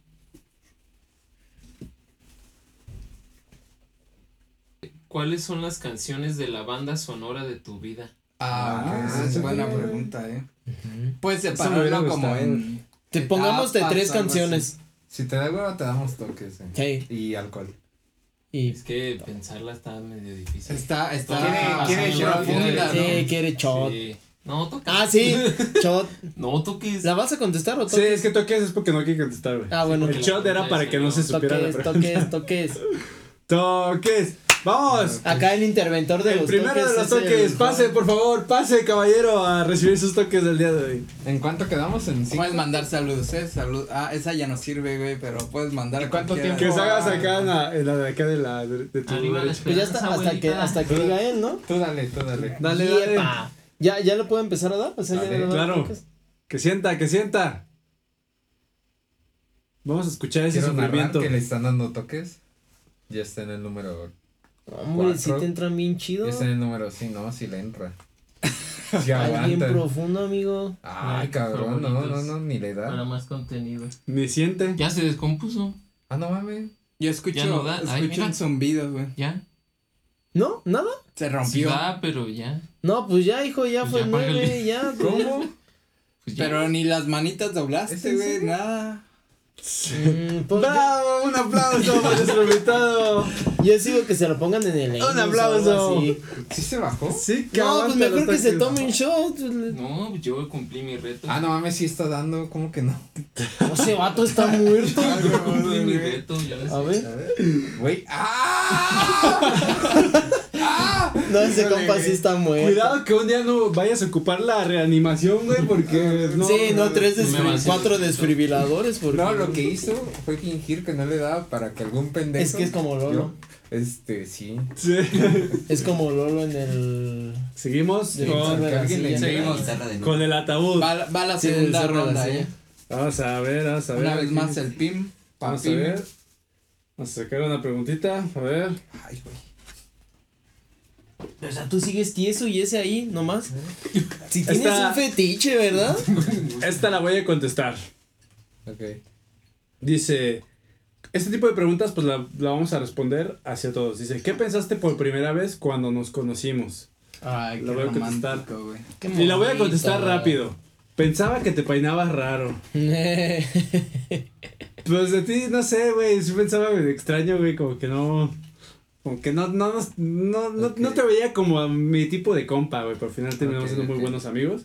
¿Cuáles son las canciones de la banda sonora de tu vida? Ah, Ah, ok, esa es sí. buena pregunta, eh. Eso me hubiera separarlo como en... Te pongamos de tres canciones. Si te da hueva, te damos toques, eh. Hey, Y alcohol. y Es que pensarla está medio difícil. Está, está Quiere- shot, sí, quiere shot. Sí. No toques. Ah, sí. <laughs> Shot. No toques. ¿La vas a contestar o Sí, toques? es que toques es porque no quiere contestar, güey. Ah, bueno. El shot era para que no se supiera la Toques, pregunta. toques, toques. <laughs> Toques. Vamos. Acá el interventor de El los primero toques. de los toques. Pase, por favor. Pase, caballero, a recibir sus toques del día de hoy. ¿En cuánto quedamos? ¿En cinco? Puedes mandar saludos, eh, salud. Ah, esa ya no sirve, güey, pero puedes mandar. ¿Y cuánto cualquiera. Que tiempo? salgas acá en la, en la de acá de la de, de tu Arriba la derecha. Pues ya está, hasta que, hasta que diga él, ¿no? Tú dale, tú dale. Dale, dale. ¿Ya, ¿Ya lo puedo empezar a dar? O sea, ya Dale. le doy Claro. toques. Que sienta, que sienta. Vamos a escuchar ese Quiero sufrimiento. que le están dando toques. Ya está en el número. Hombre, si te entran bien chido. Está en el número, sí, no, sí le entra. Sí Ay, bien aguanta. profundo, amigo. Ay, Ay, cabrón, no, no, no, ni le Para da. más contenido. Ni siente. Ya se descompuso. Ah, no mames. Yo escucho, Ya no da. Ay, escucho mira. un zumbido, güey. Ya. ¿No? ¿Nada? Se Sí rompió. pero ya. No, pues ya, hijo, ya Pues fue ya, nueve, ya. ¿Cómo? <laughs> Pues ya. pero ni las manitas ¿Es doblaste, güey, nada. Mm, pues, ¡Bravo! Un aplauso para nuestro invitado. yo sigo que se lo pongan en el Un aplauso. ¿Sí se bajó? Sí, No, pues mejor que se tome un shot. No, yo cumplí mi reto. Ah, no mames, sí está dando, ¿cómo que no? Ese vato está muerto. Yo cumplí mi reto. Ya no A ver. Güey, ¡ah! <laughs> <laughs> No, ese compa sí está muerto. Cuidado que un día no vayas a ocupar la reanimación, güey, porque <laughs> no. sí, no, tres cuatro desfibriladores. Porque No, lo que hizo fue fingir que no le daba para que algún pendejo. Es que es como Lolo. Yo, este, sí. Sí. <laughs> Es como Lolo en el. Seguimos de con, le. Seguimos. De el ataúd. Va, va la segunda ronda, eh. Vamos a ver, vamos a ver. Una vez más el PIM. Vamos a ver. Vamos a sacar una preguntita. A ver. Ay, güey. O sea, tú sigues tieso y ese ahí nomás. Si tienes un fetiche, ¿verdad? <laughs> Esta la voy a contestar. Ok. Dice. Este tipo de preguntas, pues la, la vamos a responder hacia todos. Dice: ¿Qué pensaste por primera vez cuando nos conocimos? Ay, qué La voy a contestar. romántico, güey. Y la voy a contestar rápido. Pensaba que te peinabas raro. <laughs> Pues de ti, no sé, güey. Sí pensaba extraño, güey. Como que no. Como que no, no, no, no, no, no te veía como a mi tipo de compa, güey. Pero al final terminamos siendo muy buenos amigos.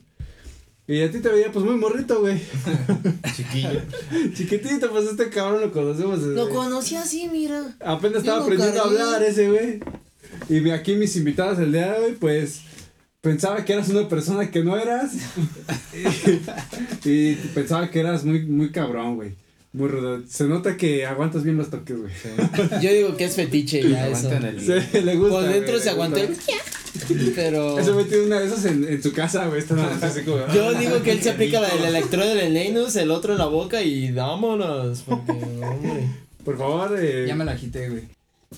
Y a ti te veía, pues muy morrito, güey. <laughs> Chiquillo. <laughs> Chiquitito, pues este cabrón lo conocemos. desde- Lo conocí así, mira. Apenas estaba aprendiendo a hablar ese, güey. Y vi aquí mis invitados el día de hoy, pues. Pensaba que eras una persona que no eras. <laughs> y, y pensaba que eras muy, muy cabrón, güey. Muy rudo. Se nota que aguantas bien los toques, güey. Sí. Yo digo que es fetiche ya eso. El Sí, le gusta. Por dentro güey, se aguantó el. Pero. Güey tiene una de esas en, en su casa, güey. Está como. Yo digo que él se aplica la del electrodo en el anus, el otro en la boca y vámonos. Porque, hombre. Por favor, eh. Ya me la agité, güey.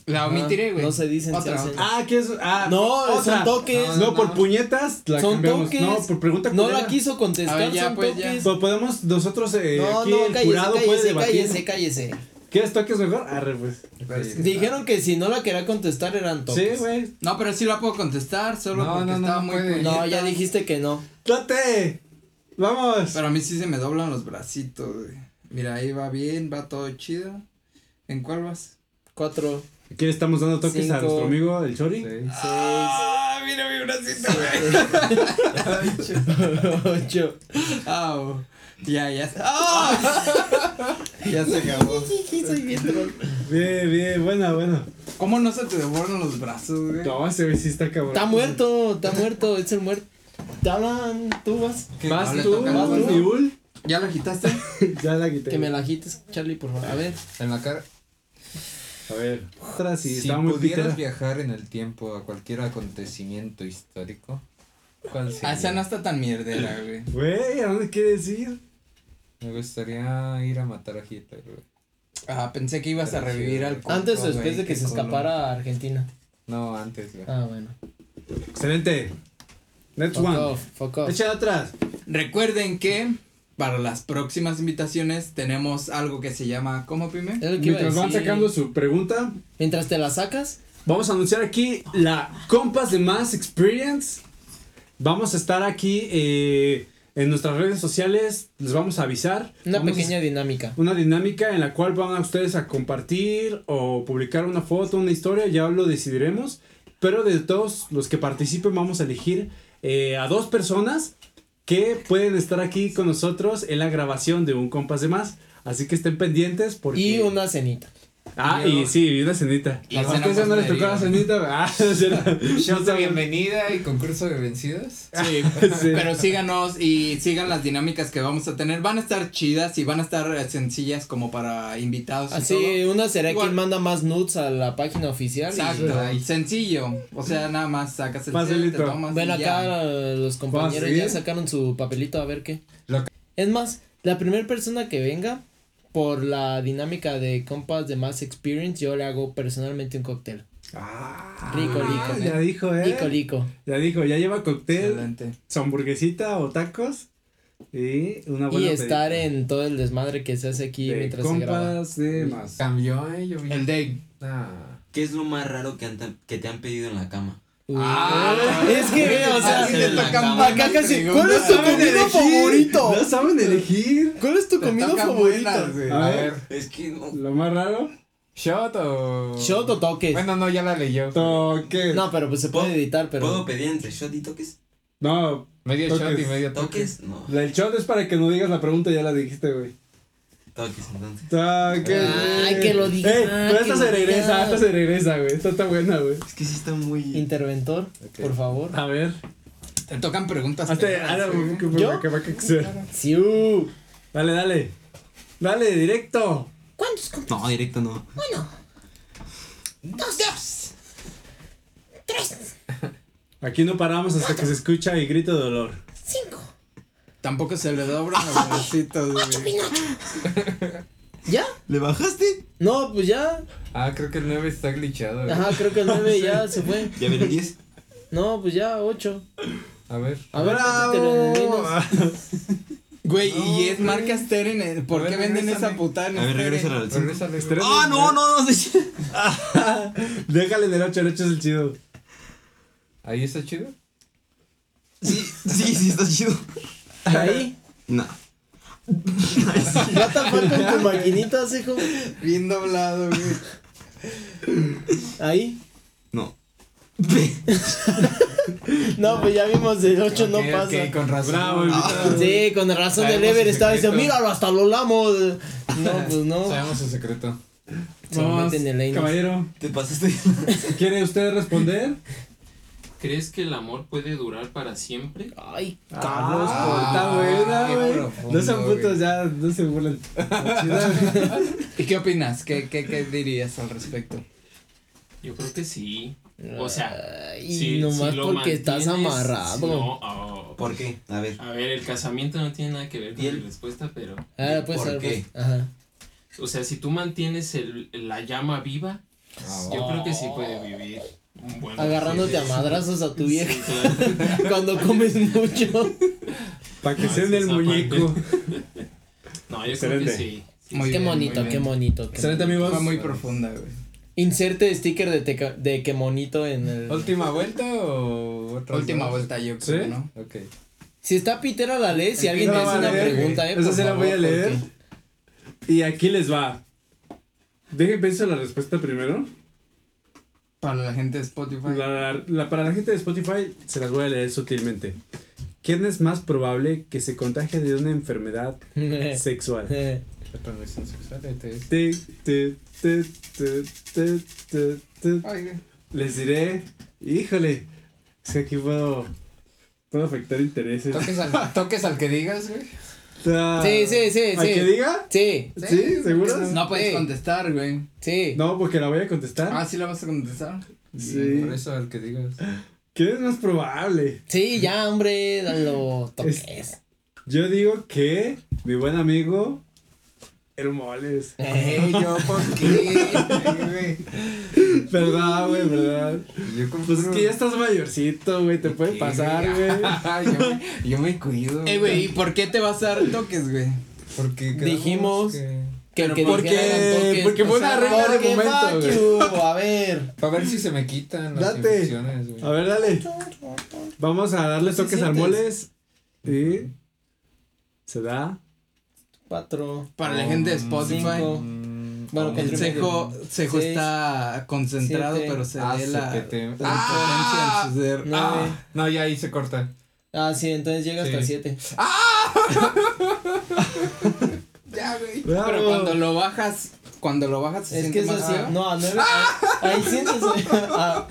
La omitiré, güey. No se dicen, Otra. Ah, ¿qué es? Ah, No, otra. son toques. No, No, por no. puñetas la Son cambiamos. toques. No, por pregunta No culera. la quiso contestar, ver, ya, son pues, ya. toques. Pues podemos nosotros, eh, No, aquí no, el cállese, jurado puede cállese, debatir. cállese, cállese. ¿Quieres toques mejor? Arre, pues. Sí. Dijeron que si no la quería contestar eran Sí, toques. güey. No, pero sí la puedo contestar, solo No, porque estaba no muy puede. No, ya dijiste que no. ¡Date! ¡Vamos! Pero a mí sí se me doblan los bracitos, güey. Mira, ahí va bien, va todo chido. ¿En cuál vas? Cuatro, Aquí le estamos dando toques a nuestro amigo, el Chori. Sí. seis, ¡Ah! Mira mi bracito, güey. <laughs> ocho. Au. Ya, ya. ¡Ah! <laughs> ya se acabó. Soy bien troll. Bien, bien, buena, buena. ¿Cómo no se te devoran los brazos, güey? No, ese güey sí está cabrón. Está muerto, está muerto, es el muerto. Te hablan, tú vas. ¿Qué? Vas No tú, vas. Miul. ¿Ya la quitaste? <laughs> Ya la quité. Que me la agites, Charlie, por favor. A ver. En la cara. A ver. Otra sí, si muy pudieras pitera. viajar en el tiempo a cualquier acontecimiento histórico, ¿cuál sería? Ah, esa no está tan mierdera, güey. Güey, ¿a dónde quieres ir? Me gustaría ir a matar a Hitler, güey. Ah, pensé que ibas a revivir al Coco, Antes o después güey, de que se escapara a Argentina. No, antes, güey. Ah, bueno. Excelente. Next Fuck one. off, fuck off. Echa atrás. Recuerden que para las próximas invitaciones tenemos algo que se llama ¿Cómo Pime? Es lo que iba a Mientras van sacando su pregunta, Mientras te la sacas, Vamos a anunciar aquí la Compas de Más Experience. Vamos a estar aquí eh, en nuestras redes sociales. Les vamos a avisar. una Vamos a- pequeña dinámica. una dinámica en la cual van a ustedes a compartir o publicar una foto, una historia, ya lo decidiremos. Pero de todos los que participen vamos a elegir eh, a dos personas que pueden estar aquí con nosotros en la grabación de un compas de más. Así que estén pendientes porque... Y una cenita. Ah, y sí, y una cenita. Y ¿A cena ustedes no les tocó la cenita? Ah, <laughs> de bienvenida y concurso de vencidos. Sí, <laughs> Sí. pero síganos y sigan las dinámicas que vamos a tener. Van a estar chidas y van a estar eh, sencillas como para invitados. y Así, todo. una será Igual. quien manda más nudes a la página oficial. y- Exacto, Ay. sencillo. O sea, nada más sacas el cel, Facilito. te tomas Bueno, y ya. acá los compañeros ¿Puedo ya sacaron su papelito a ver qué. Lo Es más, la primera persona que venga, por la dinámica de compas de Mass Experience, yo le hago personalmente un cóctel. Ah, Rico, rico. Ya dijo, eh. Lico, lico. Ya dijo, ya lleva cóctel, Excelente. su hamburguesita o tacos y una Y buena estar pedita en todo el desmadre que se hace aquí de mientras se graba. compas de más. Cambió, eh, yo vi. El Dave. Ah. ¿Qué es lo más raro que, han- que te han pedido en la cama? Ah, es que, o sea, acá casi. ¿Cuál es tu saben comida elegir, favorito? No saben elegir. ¿Cuál es tu comida favorita? A ver. Es que no. Lo más raro. ¿shot o...? ¿Shot o toques? Bueno, no, ya la leyó. Toques. No, pero pues se puede ¿Puedo- editar, pero. ¿Puedo pedir entre shot y toques? No, Medio Toques. shot y medio toque. ¿Toques? No. el shot es para que no digas la pregunta, ya la dijiste, güey. Toques entonces. Toques. Ay, que lo diga, Ey, pero esta se regresa, esta se regresa, güey. Esta está buena, güey. Es que sí está muy. Interventor, por favor. A ver. Te tocan preguntas. Hazte, ¿Yo? que va a crecer. Siu. Dale, dale. Dale, directo. ¿Cuántos? No, directo no. Dos, dos. Tres, Aquí no paramos hasta que se escucha el grito de dolor. cinco, Tampoco se le doblan los <laughs> bracitos, güey. <laughs> ¿Ya? ¿Le bajaste? No, pues ya. Ah, creo que el 9 está glitchado. güey. Ajá, creo que el nueve ya <laughs> se fue. Ya viene 10. No, pues ya, ocho. A ver. A ver, el. Güey, y es marca Steren. ¿Por qué venden regrésame. esa putada en A ver, regresa al 5. Regrésale. Espera. ¡Ah, no, no, no! sí. Déjale del 8, el 8 es el chido. Ahí está chido. Sí, sí, sí, está chido. Ahí. No. Ya falta en tu maquinita, hijo. Bien doblado, güey. Ahí. No. <laughs> No, pues ya vimos el 8 no Ok, pasa. ok, con razón. Bravo, invitado. Sí, con razón de Sabemos Lever su estaba diciendo, míralo, hasta lo lamo. No, pues no. Sabemos su secreto. Se Vamos, meten en el caballero. ¿Te pasaste? ¿Quiere usted responder? <laughs> ¿Crees que el amor puede durar para siempre? Ay, Ah, Carlos, está buena, güey. No sean putos, ya, no se burlen. <laughs> ¿Y qué opinas? ¿Qué, qué, qué dirías al respecto? Yo creo que sí. O sea, Ay, si- nomás si lo porque estás amarrado. No, oh, ¿Por qué? A ver. A ver, el casamiento no tiene nada que ver con ¿Y el- mi respuesta, pero. Ah, pues, ¿Por ah, qué? pues, Ajá. O sea, si tú mantienes el, la llama viva, Ah, yo creo que sí puede vivir Agarrándote a Sí, madrazos a tu sí, vieja claro. <laughs> cuando comes mucho. Para que No, sean es el esa muñeco. <laughs> No, yo creo que Excelente. sí. Muy qué bien, bonito, muy qué bonito. qué Excelente, bonito. amigos. Fue muy profunda, güey. Inserte sticker de, teca- de qué monito en el. ¿Última vuelta o otra? Última vuelta, yo creo, ¿Sí? ¿no? Ok. Si está pitera la ley, si alguien te hace una pregunta, eh. Esa sí la voy a leer. porque- Y aquí les va. Dejen pensar la respuesta primero. Para la gente de Spotify. La- la- para la gente de Spotify se las voy a leer sutilmente. ¿Quién es más probable que se contagie de una enfermedad sexual? Les diré, híjole, es que aquí puedo, puedo afectar intereses. Toques al, toques al que digas, güey. Sí, sí, sí, ¿A sí. que diga? Sí, ¿Sí? ¿Seguros? No puedes Sí. contestar, güey. sí. No, porque la voy a contestar. Ah, sí la vas a contestar. sí. Por eso al que digas. ¿Quién es más probable? Sí, ya, hombre, lo toques. Yo digo que mi buen amigo, el Moles. Ey, yo, ¿por qué? <laughs> güey? Verdad, güey, verdad. Yo como Pues es que ya estás mayorcito, güey, te puede pasar, <laughs> güey. yo, me- yo me cuido. Eh, güey, ¿y por qué te vas a dar toques, güey? Porque Dijimos- que- Que que porque- toques, porque fue una regla de momento, güey. A ver. <laughs> Para ver si se me quitan las Date. infecciones, güey. A ver, dale. Vamos a darle ¿Qué toques al? Moles. Y se da. Cuatro. Para la gente de Spotify. Cinco. Bueno, El cejo, cejo Seis, está concentrado, siete. pero se Ah, ve la, CPT. la ¡Ah! impotencia en su ser. No, Ah, no, ya ahí se corta. Ah, sí, entonces llega hasta Sí. 7. <laughs> Ya, güey. Pero cuando lo bajas, cuando lo bajas se Es siente que es más así. feo. No, a 9. Ahí sientes. <laughs> Ah,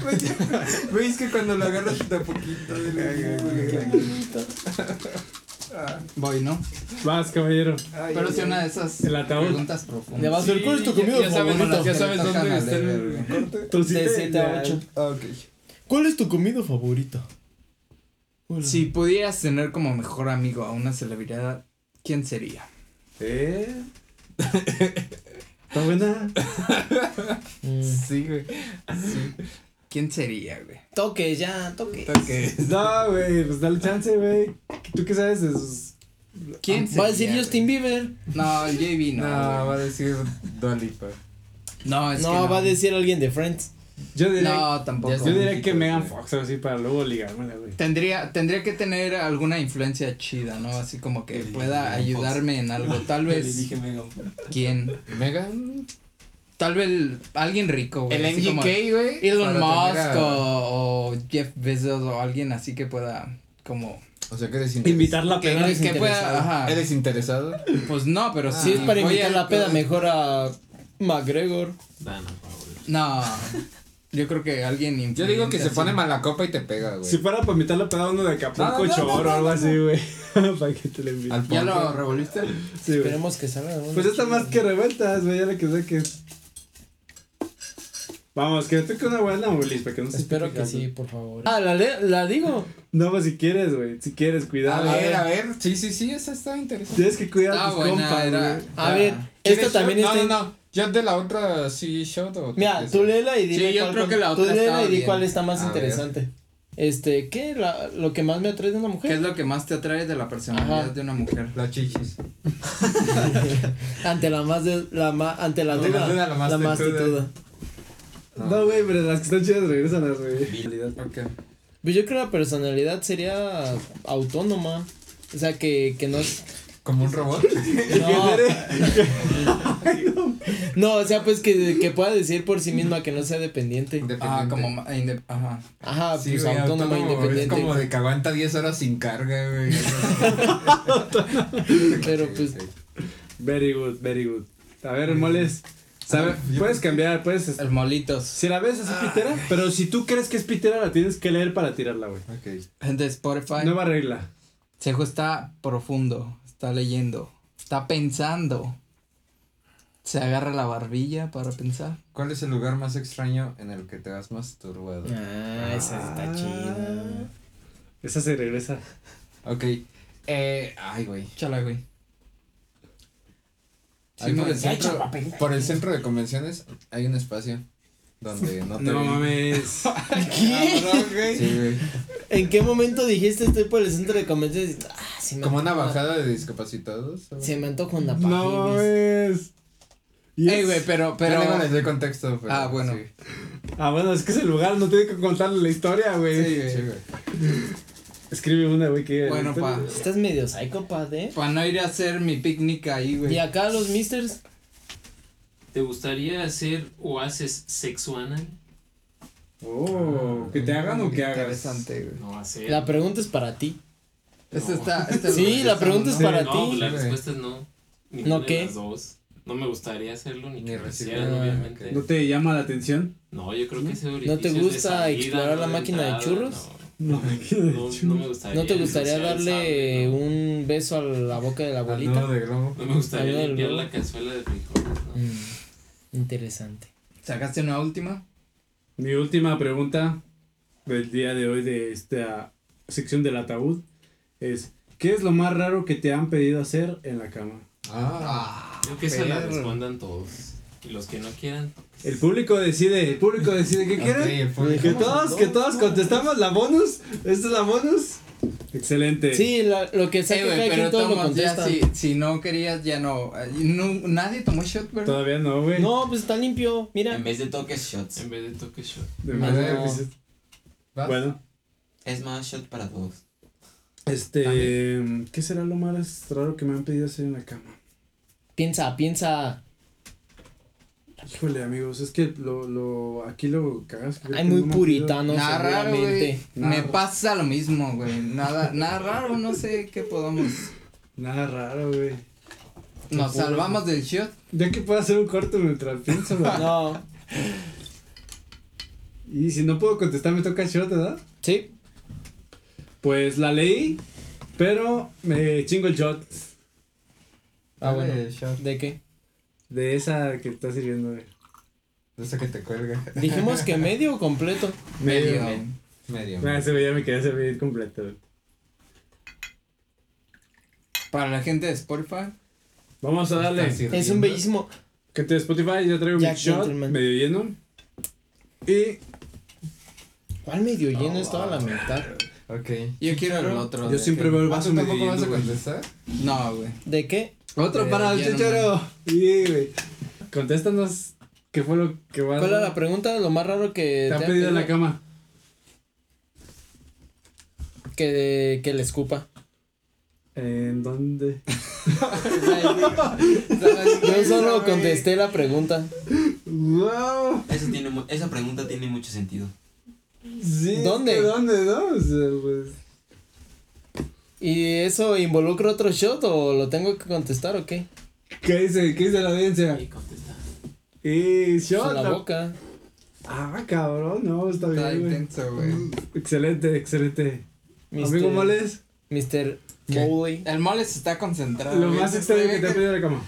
Güey, es que cuando lo agarras de a poquito. Voy, ¿no? Vas, caballero. Pero si una de esas El ataúd. preguntas profundas. le vas a hacer cuál es tu comida ya sabes, favorita. ya sabes Que le dónde está el corte. De cita 7 a ideal. 8. Ok. ¿Cuál es tu comida favorita? Si pudieras tener como mejor amigo a una celebridad, ¿quién sería? ¿Eh? <laughs> ¿Está buena? <laughs> Sí, güey. ¿Quién sería, güey? Toque, ya, toque. No, güey, pues dale chance, güey. ¿Tú qué sabes de sus ¿Quién Va a decir sería, Justin Bieber. No, el JB No, no. va a decir Dua Lipa. No, es que No, va a decir alguien de Friends. Yo diría, No, tampoco. yo diría que Megan. Fox, así, para luego ligármela, güey. Tendría, tendría que tener alguna influencia chida, ¿no? Así como que pueda ayudarme en algo. Tal <laughs> Le vez. dije Megan. ¿Quién? Megan. Tal vez alguien rico, güey. El NGK, güey. Elon Musk a- o, o Jeff Bezos o alguien así que pueda como O sea, que eres interesado. Invitarla a que, pegar. eres que pueda, interesado. ajá. ¿Eres interesado? Pues no, pero Si sí. es para invitar a- la peda, mejor a McGregor. No. Yo creo que alguien Yo digo que se pone mala copa y te pega, güey. Si fuera para invitarla a pegar uno de Acapulco, No, no, no, choro o algo no, así, güey. <laughs> para que te le invite. ¿Ya lo revolviste? Sí. Esperemos que salga. uno Pues está más que revueltas, güey, ya la que sé que. Vamos, que toque una buena, Ulis, para que no se Espero esté que sí, por favor. Ah, la, la digo. No, pues si quieres, güey, si quieres, A cuidado. ver, a ver. Sí, sí, sí, esa está interesante. Tienes que cuidar a tus buena, compas, era. güey. A Ah. ver, ¿Quieres esta también está. No, no, no. ¿Ya de la otra sí shot o Mira, tú léela y dile Sí, yo cuál, creo que la tú otra léela estaba y di cuál está más A ver. interesante. Este, ¿qué? La, lo que más me atrae de una mujer. ¿Qué es lo que más te atrae de la personalidad Ajá. de una mujer? Las chichis. <laughs> ante la más de, la ma- ante la duda, la duda, la más tetuda. tetuda. No, güey, pero las que están chidas regresan las, güey. Ok. Pues yo creo que la personalidad sería autónoma. O sea, que, que no es. ¿Como un robot? <laughs> No. <laughs> <laughs> no, o sea, pues que, que pueda decir por sí misma que no sea dependiente. Ah, como ma- inde- ajá. Ajá, Sí, pues güey, autónoma, autónomo, independiente. Es como de que aguanta 10 horas sin carga, güey. Pero pues. Very good, very good. A ver, moles. Ah, Puedes cambiar, puedes. El molitos. Si la ves así pitera, pero si tú crees que es pitera, la tienes que leer para tirarla, güey. Ok. Gente de Spotify. Nueva regla. Sejo está profundo. Está leyendo. Está pensando. Se agarra la barbilla para pensar. ¿Cuál es el lugar más extraño en el que te has masturbado? Ah, esa está chida. Esa se regresa. Ok. Eh, ay, güey. Chala, güey. Sí, por, el centro, por el centro de convenciones hay un espacio donde no te No mames. <laughs> <laughs> ¿Qué? Sí, güey. ¿En qué momento dijiste estoy por el centro de convenciones? Ah, se me Como una antoja- bajada de discapacitados. ¿o? Se me antoja una paja. No mames. Y Ey, es- güey, pero, Pero pero. no les doy contexto. Pero, Ah, bueno. Sí, Ah, bueno, es que es el lugar, no tiene que contarle la historia, güey. Sí, güey. Escribe una, güey, que. Bueno, pa. Estás medio psicópata, ¿eh? Para no ir a hacer mi picnic ahí, güey. Y acá los misters. ¿Te gustaría hacer o haces sexo anal? Oh, que te hagan o que hagas. Interesante, güey. No hacer. La pregunta es para ti. Este está. Este Sí, la pregunta es ¿no? para no, ti. pues la respuesta es no. ¿No de qué? las dos. No me gustaría hacerlo ni Ni que me recibir. hicieran, Ah, obviamente. ¿No te llama la atención? No, yo creo que ese ¿No te gusta salida, explorar no la máquina de churros? No, No, no, no me gustaría. ¿No te gustaría darle sable, no. un beso a la boca de la abuelita? nudo de. No me gustaría limpiar la cazuela de frijoles, no. Mm, interesante. ¿Sacaste una última? Mi última pregunta del día de hoy de esta sección del ataúd es: ¿Qué es lo más raro que te han pedido hacer en la cama? Ah. Creo que esa la respondan todos. Y los que no quieran, El público decide, el público decide qué quieren. público. Que todos, que todos contestamos la bonus. ¿Esta es la bonus? Excelente. Sí, la- lo que sea Eh, que güey, cada pero tomas, ya si, si no querías, ya no, eh, no. Nadie tomó shot, ¿verdad? Todavía no, güey. No, pues está limpio. Mira. En vez de toques shots. en vez de toque shot. De No. ¿Vas? Bueno, Es más shot para todos. este. ¿Qué será lo más raro que me han pedido hacer en la cama? Piensa, piensa. Híjole, amigos, es que lo, lo, aquí lo cagas. Hay muy puritanos, Nada raro, güey. seguramente. Nada Me pasa lo mismo, güey. Nada, nada raro, no sé qué podamos. Nada raro, güey. Nos salvamos del shot. Ya que puedo hacer un corto mientras pienso, güey. <laughs> No, Y si no puedo contestar, me toca shot, ¿verdad? sí. Pues la leí, pero me chingo el shot Ah, bueno. shot. ¿De qué? De esa que está sirviendo. De esa que te cuelga. Dijimos que medio o completo. Medio. Medio. Ah, ese güey ya me quería servir completo. Para la gente de Spotify. Vamos a darle. Es un bellísimo. Gente de Spotify, ya traigo mi shot Gentleman. medio lleno. Y ¿Cuál medio lleno? Estaba a la mitad. Ok. Yo quiero el otro. yo siempre veo el ¿Ah, vaso medio tampoco vas lleno, a contestar? No, güey. ¿De qué? Otro Eh, para el chicharo. Sí, güey. Contéstanos qué fue lo que va ¿Cuál era la pregunta? Lo más raro que Te han han pedido en la cama. Que, que le escupa. ¿En dónde? <laughs> Yo solo contesté la pregunta. ¡Wow! Eso tiene, esa pregunta tiene mucho sentido. Sí, ¿Dónde? ¿que ¿Dónde, no? O sea, pues. ¿Y eso involucra otro shot o lo tengo que contestar o qué? ¿Qué dice? ¿Qué dice la audiencia? Y contesta. Y shot. la la- boca. Ah, cabrón, no, está Está bien, intenso, güey. Excelente, excelente. Mr. Amigo Moles, Mr. Mowley. El mole se está concentrado. lo más Este extraño que te ha pedido la cama.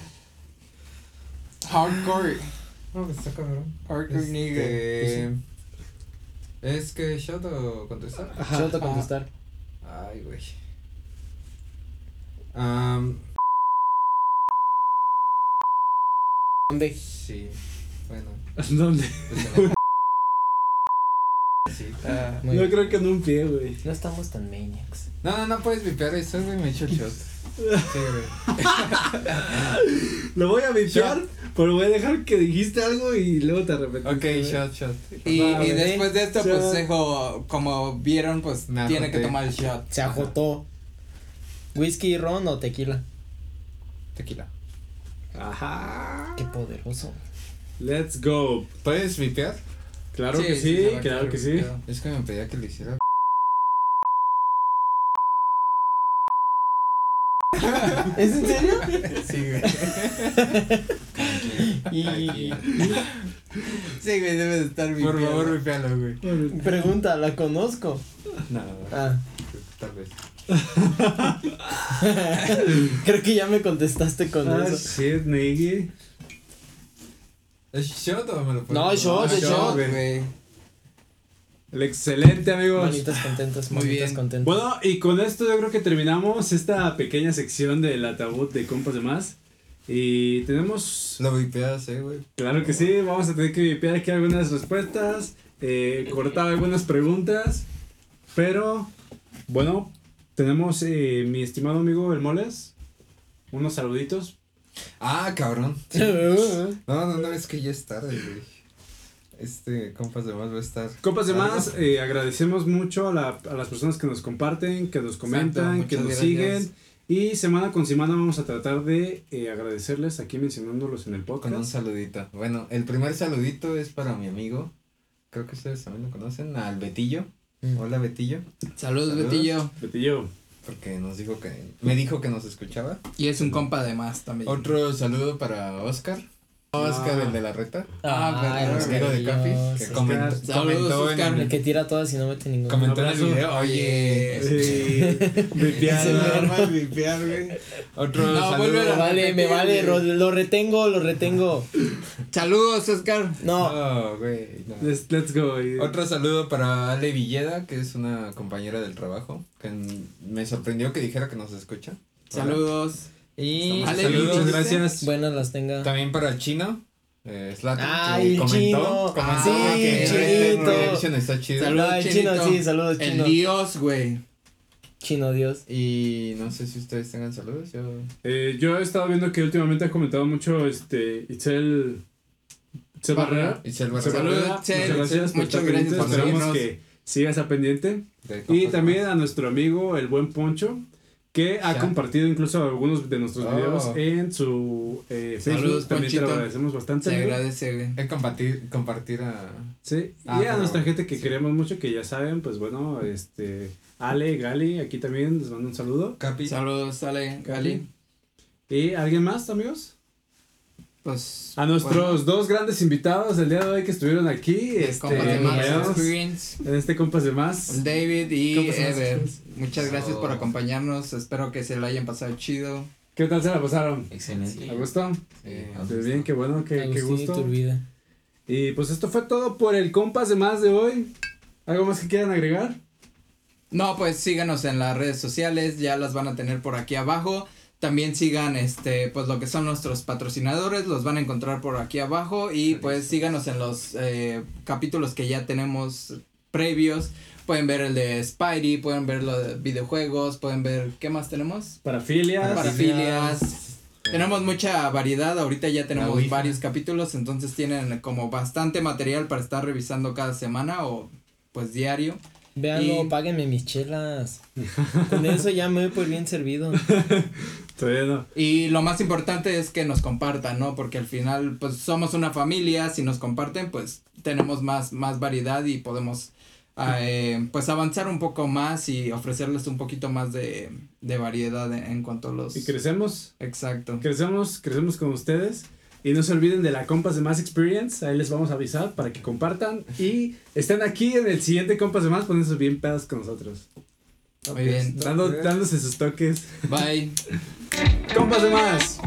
Hardcore. No, pues está cabrón. Hardcore nigga. Este, ¿Es que shot o contestar? Ajá. Shot a contestar. Ay, güey. Am, ¿Dónde? sí. Bueno. <laughs> ¿Dónde? pues sí. Ah, Muy Yo bien. creo que en un pie, güey. No estamos tan maniacs. No, no, no puedes vipear eso, güey. Me echo el <laughs> shot. Sí, güey. Lo voy a vipear, pero voy a dejar que dijiste algo y luego te arrepentirás. Ok, güey. shot, shot. Y, Va, y güey. después de esto, Shot. pues Sejo, como vieron, pues Me tiene que tomar el shot. Se ajotó. ¿Whisky, ron o tequila? Tequila. Ajá. Qué poderoso. Let's go. ¿Puedes vipear? Claro que sí, claro que sí. Es que me pedía que lo hiciera. <laughs> ¿Es en serio? <laughs> Sí, güey. <laughs> Y Sí, güey, debe de estar bien. Por favor, vipealo, güey. pregunta, ¿la conozco? No, Ah, tal vez. <laughs> creo que ya me contestaste con Ah, eso. shit, Niggy. ¿Es shot o me lo No, es shot, Ah, es shot, shot. güey. El excelente, amigos. Manitas contentas, Muy manitas bien. contentas. Bueno, y con esto yo creo que terminamos esta pequeña sección del ataúd de compas de más. Y tenemos, Lo vipeas, eh, güey. claro que sí, vamos a tener que vipear aquí algunas respuestas, eh, cortar algunas preguntas. Pero, bueno, tenemos eh, mi estimado amigo El Moles, unos saluditos. Ah, cabrón. <laughs> No, no, no, es que ya es tarde, güey. Este, compas de más va a estar. Compas de más, eh, agradecemos mucho a, la- a las personas que nos comparten, que nos comentan, Exacto, que nos siguen. Y semana con semana vamos a tratar de eh, agradecerles aquí mencionándolos en el Con un podcast. saludito. Bueno, el primer saludito es para mi amigo. Creo que ustedes también lo conocen. Al Betillo. Hola, Betillo. Saludos, Saludos. Betillo. Betillo. Porque nos dijo que. Me dijo que nos escuchaba. Y es un compa de más también. Otro saludo para Oscar. Oscar, Ah. el de la reta. Ah, El pero- amigo de Capi. Que Oscar. comentó, Saludos, comentó en Oscar. El el, que tira todas y no mete ninguna. comentó en el video. Oye. Bepiano. <laughs> vipear, güey. Otro No, saludo. vuelve Me vale, me vale, lo retengo, lo retengo. Saludos, Oscar. No, No, güey. no. Let's, let's go. Otro saludo para Ale Villeda, que es una compañera del trabajo, que me sorprendió que dijera que nos escucha. Saludos. Y Ale saludos Muchas gracias. buenas las tenga. también para el chino, eh, Zlatan, Ay, que el comentó, chino. comentó Sí, que Edition está chido. Saludos, Ay, chino, sí, saludos, El chino. Dios, güey. Chino Dios. Y no sé si ustedes tengan saludos. Yo... Eh, yo he estado viendo que últimamente ha comentado mucho este Itzel, Itzel Barrera. Itzel Barrera, muchas gracias por muchas estar gracias Esperamos que sigas a pendiente. Y también a nuestro amigo el buen Poncho, que ha Ya. compartido incluso algunos de nuestros Oh. videos en su eh, Facebook. Saludos, También te lo agradecemos bastante. Se agradece, compartir, compartir a. Sí, Ah, y a nuestra gente que sí. queremos mucho, que ya saben, pues bueno, este, Ale, Gali, aquí también les mando un saludo. Capi. Saludos, Ale, Gali. ¿Y alguien más, amigos? Pues. A nuestros dos grandes invitados del día de hoy que estuvieron aquí, bueno, este, compas de más acompañados experience. en este Compas de Más. David y Ever. Muchas gracias por Oh. acompañarnos. Espero que se lo hayan pasado chido. ¿Qué tal se la pasaron? Excelente. ¿A gusto? Eh, Pues bien, qué bueno, qué, qué gusto. Y pues esto fue todo por el Compas de Más de hoy. ¿Algo más que quieran agregar? No, pues síganos en las redes sociales, ya las van a tener por aquí abajo. También sigan este pues lo que son nuestros patrocinadores, los van a encontrar por aquí abajo y pues síganos en los eh, capítulos que ya tenemos previos. Pueden ver el de Spidey, pueden ver lo de videojuegos, pueden ver ¿qué más tenemos? Parafilias. Parafilias. Tenemos mucha variedad, ahorita ya tenemos varios capítulos, entonces tienen como bastante material para estar revisando cada semana o pues diario. Véanlo, Y- páguenme mis chelas. Con eso ya me voy por bien servido. <laughs> Y lo más importante es que nos compartan, ¿no? Porque al final, pues somos una familia, si nos comparten, pues tenemos más, más variedad y podemos, ah, eh, pues avanzar un poco más y ofrecerles un poquito más de, de variedad en, en cuanto a los... Y crecemos, Exacto. crecemos, crecemos con ustedes. Y no se olviden de la Compas de Más Experience. Ahí les vamos a avisar para que compartan. Y estén aquí en el siguiente Compas de Más poniéndose bien pedas con nosotros. Muy bien. Dando, dándose sus toques. Bye. <laughs> Compas de Más.